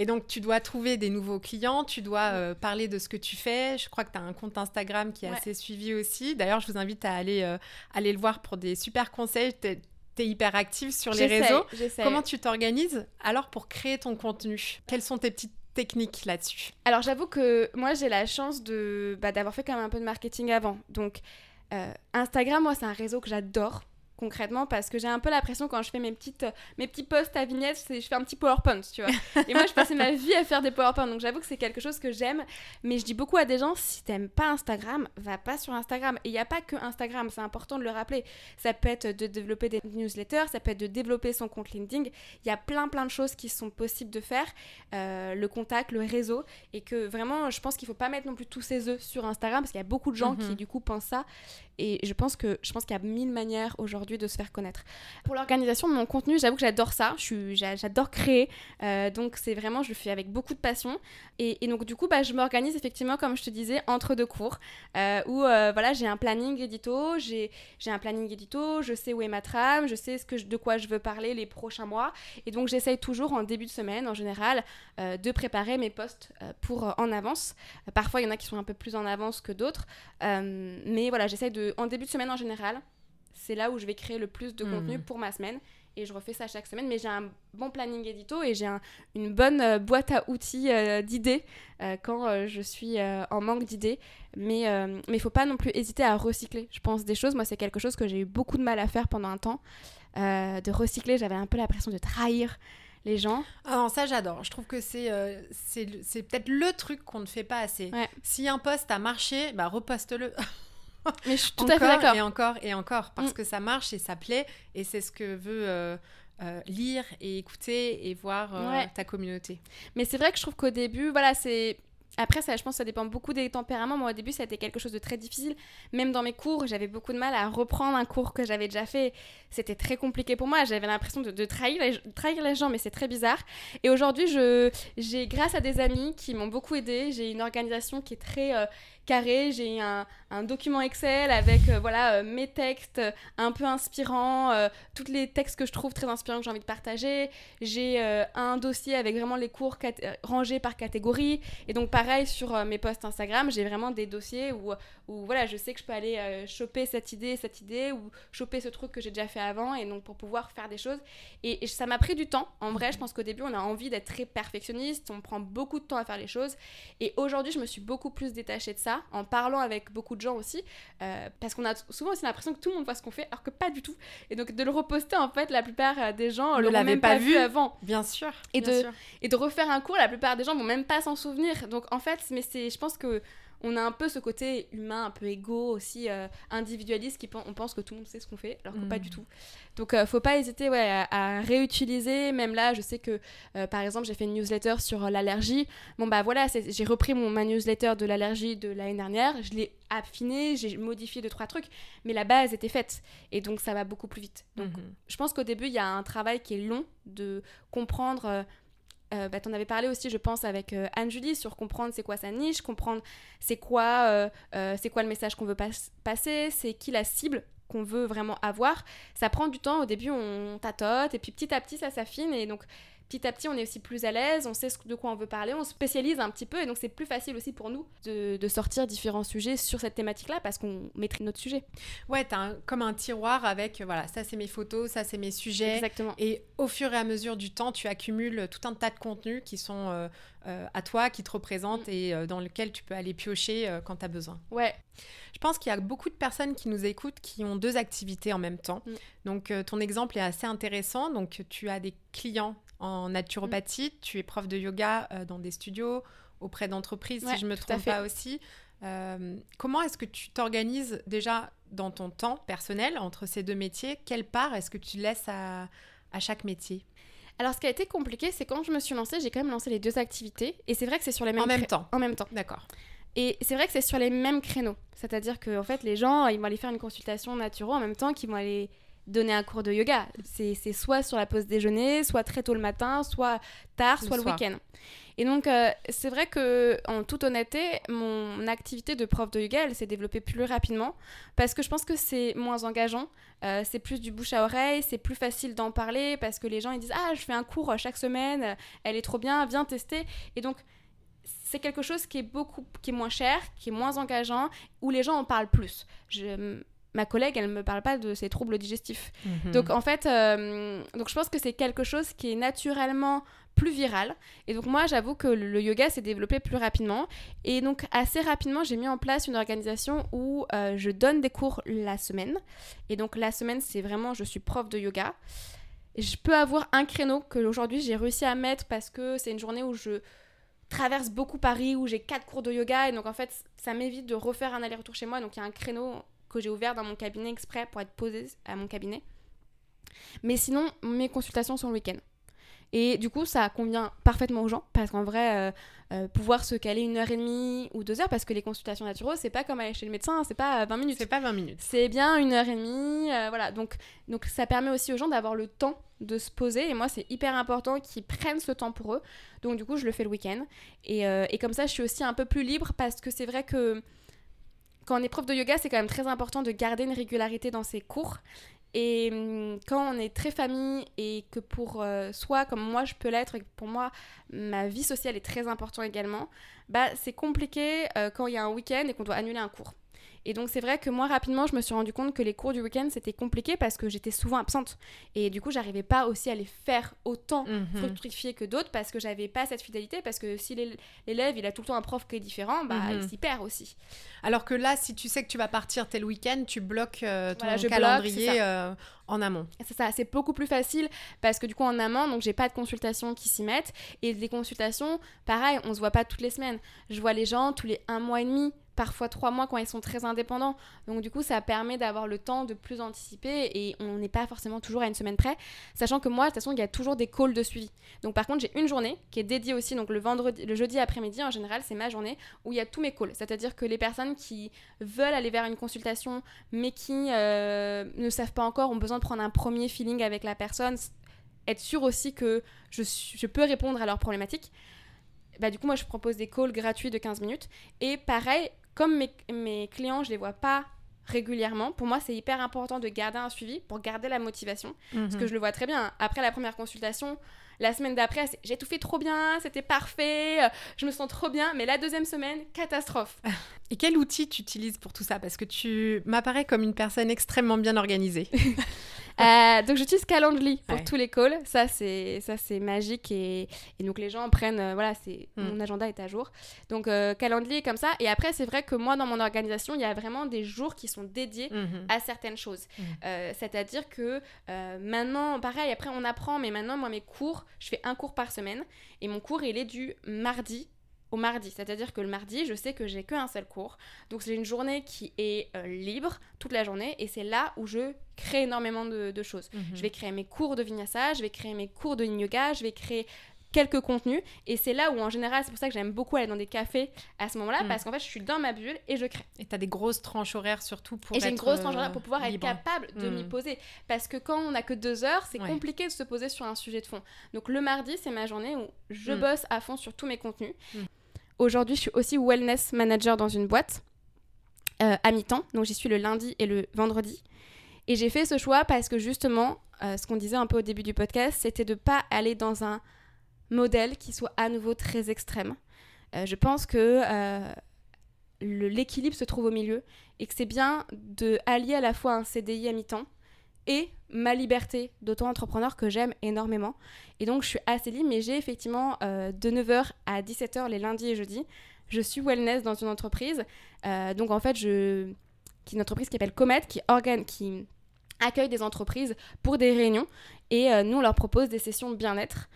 Et donc, tu dois trouver des nouveaux clients, tu dois euh, parler de ce que tu fais. Je crois que tu as un compte Instagram qui est assez suivi aussi. D'ailleurs, je vous invite à aller, euh, aller le voir pour des super conseils. Tu es, hyper active sur les réseaux. Comment tu t'organises alors pour créer ton contenu? Quelles sont tes petites techniques là-dessus? Alors, j'avoue que moi, j'ai la chance de bah, d'avoir fait quand même un peu de marketing avant. Donc, euh, Instagram, moi, c'est un réseau que j'adore concrètement parce que j'ai un peu l'impression quand je fais mes petites mes petits posts à vignettes je fais un petit PowerPoint tu vois. Et moi je passais ma vie à faire des PowerPoint donc j'avoue que c'est quelque chose que j'aime. Mais je dis beaucoup à des gens si t'aimes pas Instagram va pas sur Instagram. Et il n'y a pas que Instagram c'est important de le rappeler. Ça peut être de développer des newsletters ça peut être de développer son compte LinkedIn. Il y a plein plein de choses qui sont possibles de faire euh, le contact le réseau. Et que vraiment je pense qu'il faut pas mettre non plus tous ses œufs sur Instagram parce qu'il y a beaucoup de gens qui mhm. du coup pensent ça. Et je pense que je pense qu'il y a mille manières aujourd'hui de se faire connaître. Pour l'organisation de mon contenu, j'avoue que j'adore ça. J'adore créer. Euh, donc c'est vraiment, je le fais avec beaucoup de passion. Et, donc du coup, bah, je m'organise effectivement, comme je te disais, entre deux cours. Euh, où euh, voilà, j'ai un planning édito. J'ai un planning édito. Je sais où est ma trame. Je sais ce que de quoi je veux parler les prochains mois. Et donc j'essaye toujours en début de semaine, en général, de préparer mes posts pour en avance. parfois, il y en a qui sont un peu plus en avance que d'autres. mais voilà, j'essaye de en début de semaine en général, c'est là où je vais créer le plus de contenu hmm. pour ma semaine. Et je refais ça chaque semaine. Mais j'ai un bon planning édito et j'ai une bonne euh, boîte à outils euh, d'idées euh, quand je suis en manque d'idées. Mais il ne faut pas non plus hésiter à recycler, je pense, des choses. Moi, c'est quelque chose que j'ai eu beaucoup de mal à faire pendant un temps. de recycler, j'avais un peu l'impression de trahir les gens. Ah non, ça j'adore. Je trouve que c'est c'est peut-être le truc qu'on ne fait pas assez. Si un poste a marché, bah reposte-le. Mais je suis tout à fait d'accord. Et encore et encore, parce mm. que ça marche et ça plaît, et c'est ce que veut euh, euh, lire et écouter et voir euh, ta communauté. Mais c'est vrai que je trouve qu'au début, voilà, c'est après, ça, je pense que ça dépend beaucoup des tempéraments. Moi, au début, ça a été quelque chose de très difficile. Même dans mes cours, j'avais beaucoup de mal à reprendre un cours que j'avais déjà fait. C'était très compliqué pour moi. J'avais l'impression de, trahir, les, trahir les gens, mais c'est très bizarre. Et aujourd'hui, j'ai, grâce à des amis qui m'ont beaucoup aidé, j'ai une organisation qui est très carré. J'ai un, un, document Excel avec euh, voilà euh, mes textes un peu inspirants, euh, tous les textes que je trouve très inspirants que j'ai envie de partager. J'ai un dossier avec vraiment les cours rangés par catégorie. Et donc pareil sur mes posts Instagram, j'ai vraiment des dossiers où, où voilà, je sais que je peux aller choper cette idée, cette idée, ou choper ce truc que j'ai déjà fait avant, et donc pour pouvoir faire des choses. Et, ça m'a pris du temps. En vrai, je pense qu'au début, on a envie d'être très perfectionniste, on prend beaucoup de temps à faire les choses. Et aujourd'hui, je me suis beaucoup plus détachée de ça en parlant avec beaucoup de gens aussi, euh, parce qu'on a souvent aussi l'impression que tout le monde voit ce qu'on fait, alors que pas du tout. Et donc de le reposter, en fait, la plupart euh, des gens ne l'avaient pas, vu avant. Bien sûr. Et, de, et de refaire un cours, la plupart des gens vont même pas s'en souvenir. Donc en fait, mais c'est, je pense que on a un peu ce côté humain, un peu égo aussi, euh, individualiste, qui on pense que tout le monde sait ce qu'on fait, alors que pas du mm. tout. Donc, euh, faut pas hésiter ouais, à, réutiliser. Même là, je sais que, euh, par exemple, j'ai fait une newsletter sur l'allergie. Bon, bah voilà, j'ai repris mon, ma newsletter de l'allergie de l'année dernière. Je l'ai affiné, j'ai modifié deux, trois trucs, mais la base était faite. Et donc, ça va beaucoup plus vite. Donc, mm-hmm. je pense qu'au début, il y a un travail qui est long de comprendre euh, bah, avais parlé aussi, je pense, avec euh, Anne-Julie sur comprendre c'est quoi sa niche, comprendre c'est quoi, euh, c'est quoi le message qu'on veut passer, c'est qui la cible qu'on veut vraiment avoir. Ça prend du temps, au début on tâtote, et puis petit à petit ça s'affine, et donc petit à petit, on est aussi plus à l'aise, on sait de quoi on veut parler, on spécialise un petit peu, et donc c'est plus facile aussi pour nous de, sortir différents sujets sur cette thématique-là parce qu'on maîtrise notre sujet. Ouais, t'as comme un tiroir avec, voilà, ça c'est mes photos, ça c'est mes sujets. Exactement. Et au fur et à mesure du temps, tu accumules tout un tas de contenus qui sont euh, euh, à toi, qui te représentent mm. et euh, dans lesquels tu peux aller piocher quand tu as besoin. Ouais. Je pense qu'il y a beaucoup de personnes qui nous écoutent qui ont deux activités en même temps. Mm. Donc ton exemple est assez intéressant. Donc tu as des clients en naturopathie. Mm. Tu es prof de yoga euh, dans des studios, auprès d'entreprises, si je ne me trompe pas aussi. Euh, comment est-ce que tu t'organises déjà dans ton temps personnel entre ces deux métiers? Quelle part est-ce que tu laisses à, chaque métier? Alors, ce qui a été compliqué, c'est quand je me suis lancée, j'ai quand même lancé les deux activités. Et c'est vrai que c'est sur les mêmes... En même temps En même temps. D'accord. Et c'est vrai que c'est sur les mêmes créneaux. C'est-à-dire que, en fait, les gens, ils vont aller faire une consultation naturo en même temps qu'ils vont aller donner un cours de yoga. C'est soit sur la pause déjeuner, soit très tôt le matin, soit tard, soit le, week-end. Et donc, euh, c'est vrai que, en toute honnêteté, mon activité de prof de yoga, elle s'est développée plus rapidement parce que je pense que c'est moins engageant. Euh, c'est plus du bouche à oreille, c'est plus facile d'en parler parce que les gens ils disent Ah, je fais un cours chaque semaine, elle est trop bien, viens tester. Et donc, c'est quelque chose qui est beaucoup qui est moins cher, qui est moins engageant, où les gens en parlent plus. Je, ma collègue, elle ne me parle pas de ses troubles digestifs. Mhm. Donc en fait, euh, donc je pense que c'est quelque chose qui est naturellement plus viral. Et donc moi, j'avoue que le yoga s'est développé plus rapidement. Et donc assez rapidement, j'ai mis en place une organisation où euh, je donne des cours la semaine. Et donc la semaine, c'est vraiment, je suis prof de yoga. je peux avoir un créneau que aujourd'hui j'ai réussi à mettre parce que c'est une journée où je traverse beaucoup Paris, où j'ai quatre cours de yoga. Et donc en fait, ça m'évite de refaire un aller-retour chez moi. Donc il y a un créneau que j'ai ouvert dans mon cabinet exprès pour être posé à mon cabinet. Mais sinon, mes consultations sont le week-end. Et du coup, ça convient parfaitement aux gens parce qu'en vrai, euh, euh, pouvoir se caler une heure et demie ou deux heures, parce que les consultations naturelles, c'est pas comme aller chez le médecin, c'est pas 20 minutes. C'est pas 20 minutes. C'est bien une heure et demie, euh, voilà. Donc, donc ça permet aussi aux gens d'avoir le temps de se poser. Et moi, c'est hyper important qu'ils prennent ce temps pour eux. Donc, du coup, je le fais le week-end. Et, et comme ça, je suis aussi un peu plus libre parce que c'est vrai que quand on est prof de yoga, c'est quand même très important de garder une régularité dans ses cours. Et hum, quand on est très famille et que pour euh, soi, comme moi je peux l'être, pour moi ma vie sociale est très importante également, bah c'est compliqué euh, quand il y a un week-end et qu'on doit annuler un cours. Et donc c'est vrai que moi rapidement je me suis rendu compte que les cours du week-end c'était compliqué parce que j'étais souvent absente et du coup j'arrivais pas aussi à les faire autant mhm. fructifier que d'autres parce que j'avais pas cette fidélité parce que si l'élève il a tout le temps un prof qui est différent bah mhm. il s'y perd aussi. Alors que là si tu sais que tu vas partir tel week-end tu bloques euh, ton calendrier euh, en amont. C'est ça, c'est beaucoup plus facile parce que du coup en amont, donc j'ai pas de consultations qui s'y mettent et des consultations, pareil, on se voit pas toutes les semaines. Je vois les gens tous les un mois et demi parfois trois mois quand ils sont très indépendants. Donc du coup, ça permet d'avoir le temps de plus anticiper et on n'est pas forcément toujours à une semaine près, sachant que moi, de toute façon, il y a toujours des calls de suivi. Donc par contre, j'ai une journée qui est dédiée aussi, donc le vendredi, le jeudi après-midi en général, c'est ma journée où il y a tous mes calls. C'est-à-dire que les personnes qui veulent aller vers une consultation mais qui euh, ne savent pas encore, ont besoin de prendre un premier feeling avec la personne, être sûr aussi que je, je peux répondre à leurs problématiques. Bah, du coup, moi, je propose des calls gratuits de 15 minutes. Et pareil, comme mes, clients, je les vois pas régulièrement, pour moi, c'est hyper important de garder un suivi pour garder la motivation. Parce que mhm. je le vois très bien. Après la première consultation, la semaine d'après, j'ai tout fait trop bien, c'était parfait, je me sens trop bien. Mais la deuxième semaine, catastrophe. Et quel outil tu utilises pour tout ça? Parce que tu m'apparais comme une personne extrêmement bien organisée. Euh, donc j'utilise Calendly pour tous les calls. Ça c'est ça c'est magique et, et, donc les gens prennent euh, voilà c'est hmm. mon agenda est à jour. Donc euh, Calendly est comme ça. Et après c'est vrai que moi dans mon organisation il y a vraiment des jours qui sont dédiés mhm. à certaines choses. Hmm. C'est-à-dire que maintenant pareil après on apprend mais maintenant moi mes cours je fais un cours par semaine et mon cours il est du mardi au mardi. C'est-à-dire que le mardi, je sais que j'ai qu'un seul cours. Donc c'est une journée qui est euh, libre toute la journée et c'est là où je crée énormément de, choses. Mhm. Je vais créer mes cours de vinyasa, je vais créer mes cours de yoga, je vais créer quelques contenus et c'est là où en général c'est pour ça que j'aime beaucoup aller dans des cafés à ce moment-là mhm. parce qu'en fait je suis dans ma bulle et je crée et tu as des grosses tranches horaires surtout pour et j'ai une grosse tranche horaire pour pouvoir être capable de m'y mhm. poser parce que quand on n'a que deux heures c'est compliqué de se poser sur un sujet de fond donc le mardi c'est ma journée où je bosse à fond sur tous mes contenus Aujourd'hui, je suis aussi wellness manager dans une boîte euh, à mi-temps. Donc, j'y suis le lundi et le vendredi. Et j'ai fait ce choix parce que justement, euh, ce qu'on disait un peu au début du podcast, c'était de ne pas aller dans un modèle qui soit à nouveau très extrême. Euh, je pense que l'équilibre se trouve au milieu et que c'est bien de allier à la fois un CDI à mi-temps et ma liberté d'auto-entrepreneur que j'aime énormément. Et donc, je suis assez libre, mais j'ai effectivement euh, de 9h à 17h les lundis et jeudis. Je suis wellness dans une entreprise. Euh, donc, en fait, je... qui une entreprise qui s'appelle Comet, qui, qui accueille des entreprises pour des réunions. Et euh, nous, on leur propose des sessions bien-être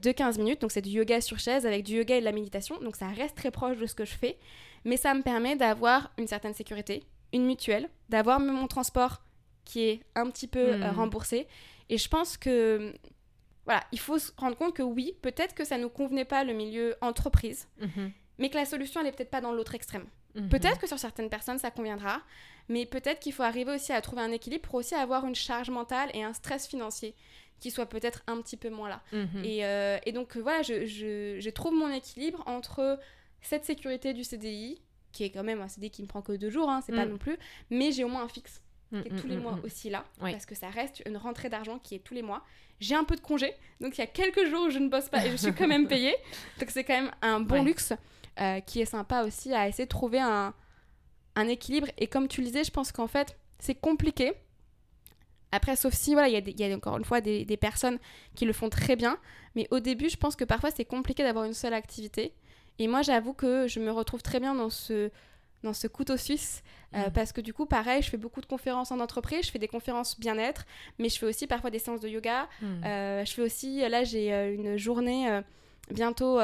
de 15 minutes. Donc, c'est du yoga sur chaise avec du yoga et de la méditation. Donc, ça reste très proche de ce que je fais. Mais ça me permet d'avoir une certaine sécurité, une mutuelle, d'avoir mon transport qui est un petit peu euh, hmm. remboursé. Et je pense que voilà, il faut se rendre compte que oui, peut-être que ça ne nous convenait pas le milieu entreprise, mhm. mais que la solution elle est peut-être pas dans l'autre extrême. Mhm. Peut-être que sur certaines personnes ça conviendra, mais peut-être qu'il faut arriver aussi à trouver un équilibre pour aussi avoir une charge mentale et un stress financier qui soit peut-être un petit peu moins là. Mhm. et, euh, et, donc voilà, je, je, je, trouve mon équilibre entre cette sécurité du CDI, qui est quand même un CDI qui me prend que deux jours, hein, c'est pas mm. non plus, mais j'ai au moins un fixe qui est mm, tous les mm, mois mm, aussi là, parce que ça reste une rentrée d'argent qui est tous les mois. J'ai un peu de congé, donc il y a quelques jours où je ne bosse pas et je suis quand même payée. Donc c'est quand même un bon luxe euh, qui est sympa aussi à essayer de trouver un, un équilibre. Et comme tu le disais, je pense qu'en fait, c'est compliqué. Après, sauf si, voilà, il y, y, a encore une fois des, des, personnes qui le font très bien. Mais au début, je pense que parfois, c'est compliqué d'avoir une seule activité. Et moi, j'avoue que je me retrouve très bien dans ce, dans ce couteau suisse euh, mm. parce que du coup pareil je fais beaucoup de conférences en entreprise je fais des conférences bien-être mais je fais aussi parfois des séances de yoga mm. euh, je fais aussi là j'ai euh, une journée bientôt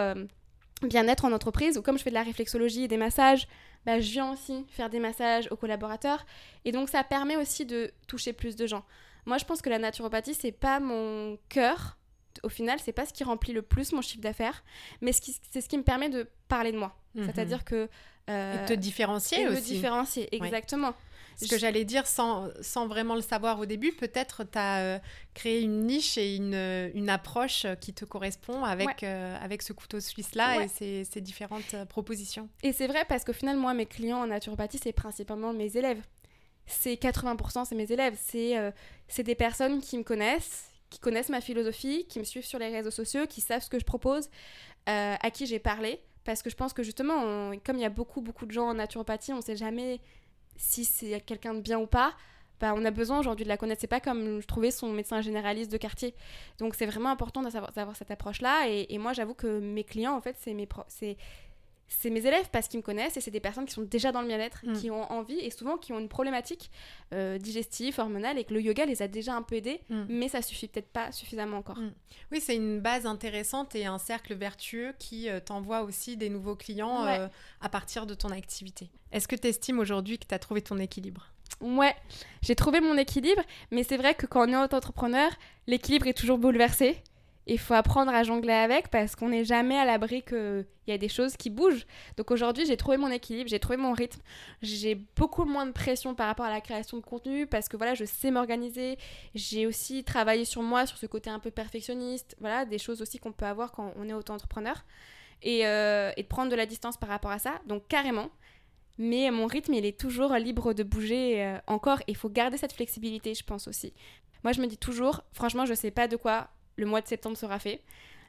bien-être en entreprise où comme je fais de la réflexologie et des massages bah, je viens aussi faire des massages aux collaborateurs et donc ça permet aussi de toucher plus de gens moi je pense que la naturopathie c'est pas mon cœur au final, c'est pas ce qui remplit le plus mon chiffre d'affaires, mais c'est ce qui me permet de parler de moi. Mm-hmm. C'est-à-dire que euh, et te différencier aussi. te différencier, exactement. Ce que j'allais dire sans, sans, vraiment le savoir au début, peut-être tu as euh, créé une niche et une, une, approche qui te correspond avec, euh, avec ce couteau suisse-là et ces, ces, différentes propositions. Et c'est vrai parce qu'au final, moi, mes clients en naturopathie, c'est principalement mes élèves. C'est 80%, c'est mes élèves. C'est c'est des personnes qui me connaissent, qui connaissent ma philosophie, qui me suivent sur les réseaux sociaux, qui savent ce que je propose, à qui j'ai parlé. Parce que je pense que justement, comme il y a beaucoup, beaucoup de gens en naturopathie, on ne sait jamais si c'est quelqu'un de bien ou pas. Bah, on a besoin aujourd'hui de la connaître. C'est pas comme je trouvais son médecin généraliste de quartier. Donc c'est vraiment important d'avoir cette approche-là. Et, moi, j'avoue que mes clients, en fait, c'est mes, c'est mes élèves parce qu'ils me connaissent et c'est des personnes qui sont déjà dans le bien-être, mm. qui ont envie et souvent qui ont une problématique euh, digestive, hormonale et que le yoga les a déjà un peu aidés, mm. mais ça suffit peut-être pas suffisamment encore. Mm. Oui, c'est une base intéressante et un cercle vertueux qui euh, t'envoie aussi des nouveaux clients euh, à partir de ton activité. Est-ce que tu estimes aujourd'hui que tu as trouvé ton équilibre? Ouais, j'ai trouvé mon équilibre, mais c'est vrai que quand on est entrepreneur, l'équilibre est toujours bouleversé il faut apprendre à jongler avec parce qu'on n'est jamais à l'abri qu'il y a des choses qui bougent. Donc aujourd'hui, j'ai trouvé mon équilibre, j'ai trouvé mon rythme. J'ai beaucoup moins de pression par rapport à la création de contenu parce que voilà, je sais m'organiser. J'ai aussi travaillé sur moi, sur ce côté un peu perfectionniste. Voilà, des choses aussi qu'on peut avoir quand on est auto-entrepreneur. Et, euh, et de prendre de la distance par rapport à ça. Donc carrément. Mais mon rythme, il est toujours libre de bouger euh, encore. Il faut garder cette flexibilité, je pense aussi. Moi, je me dis toujours, franchement, je sais pas de quoi le mois de septembre sera fait.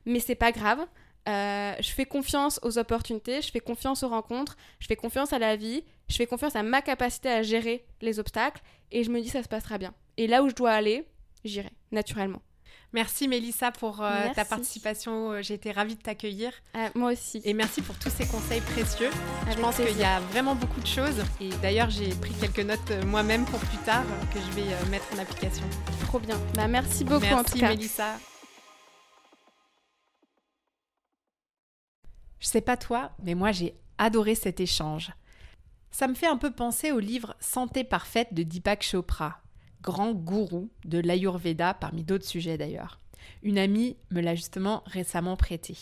Mais c'est pas grave. Euh, je fais confiance aux opportunités, je fais confiance aux rencontres, je fais confiance à la vie, je fais confiance à ma capacité à gérer les obstacles et je me dis ça se passera bien. Et là où je dois aller, j'irai naturellement. Merci Mélissa pour euh, ta participation. Euh, j'ai été ravie de t'accueillir. moi aussi. Et merci pour tous ces conseils précieux. je pense qu'il y a vraiment beaucoup de choses. Et d'ailleurs, j'ai pris quelques notes moi-même pour plus tard que je vais mettre en application. Trop bien. Bah, merci beaucoup merci, Mélissa. Je sais pas toi, mais moi j'ai adoré cet échange. Ça me fait un peu penser au livre Santé parfaite de Deepak Chopra, grand gourou de l'Ayurveda parmi d'autres sujets d'ailleurs. Une amie me l'a justement récemment prêté.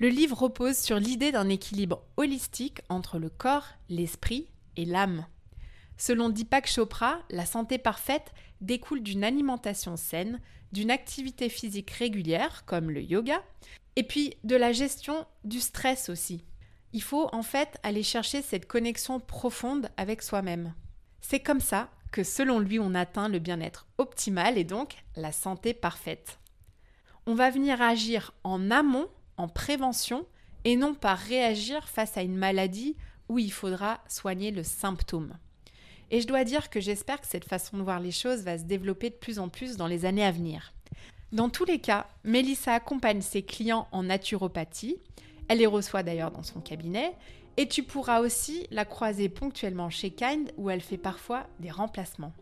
Le livre repose sur l'idée d'un équilibre holistique entre le corps, l'esprit et l'âme. Selon Deepak Chopra, la santé parfaite découle d'une alimentation saine, d'une activité physique régulière comme le yoga, et puis de la gestion du stress aussi. Il faut en fait aller chercher cette connexion profonde avec soi-même. C'est comme ça que selon lui on atteint le bien-être optimal et donc la santé parfaite. On va venir agir en amont, en prévention, et non pas réagir face à une maladie où il faudra soigner le symptôme. Et je dois dire que j'espère que cette façon de voir les choses va se développer de plus en plus dans les années à venir. Dans tous les cas, Mélissa accompagne ses clients en naturopathie. Elle les reçoit d'ailleurs dans son cabinet. Et tu pourras aussi la croiser ponctuellement chez Kind où elle fait parfois des remplacements.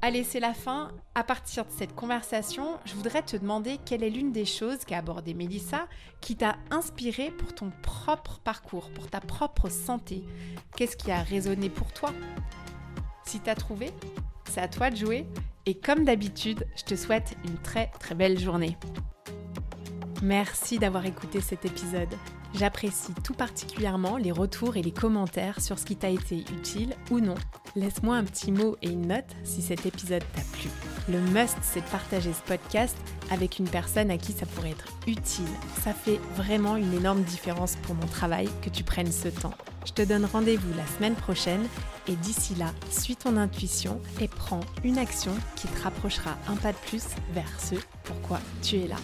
Allez, c'est la fin. À partir de cette conversation, je voudrais te demander quelle est l'une des choses qu'a abordé Mélissa qui t'a inspiré pour ton propre parcours, pour ta propre santé. Qu'est-ce qui a résonné pour toi? Si t'as trouvé, c'est à toi de jouer. Et comme d'habitude, je te souhaite une très très belle journée. Merci d'avoir écouté cet épisode. J'apprécie tout particulièrement les retours et les commentaires sur ce qui t'a été utile ou non. Laisse-moi un petit mot et une note si cet épisode t'a plu. Le must, c'est de partager ce podcast avec une personne à qui ça pourrait être utile. Ça fait vraiment une énorme différence pour mon travail que tu prennes ce temps. Je te donne rendez-vous la semaine prochaine et d'ici là, suis ton intuition et prends une action qui te rapprochera un pas de plus vers ce pourquoi tu es là.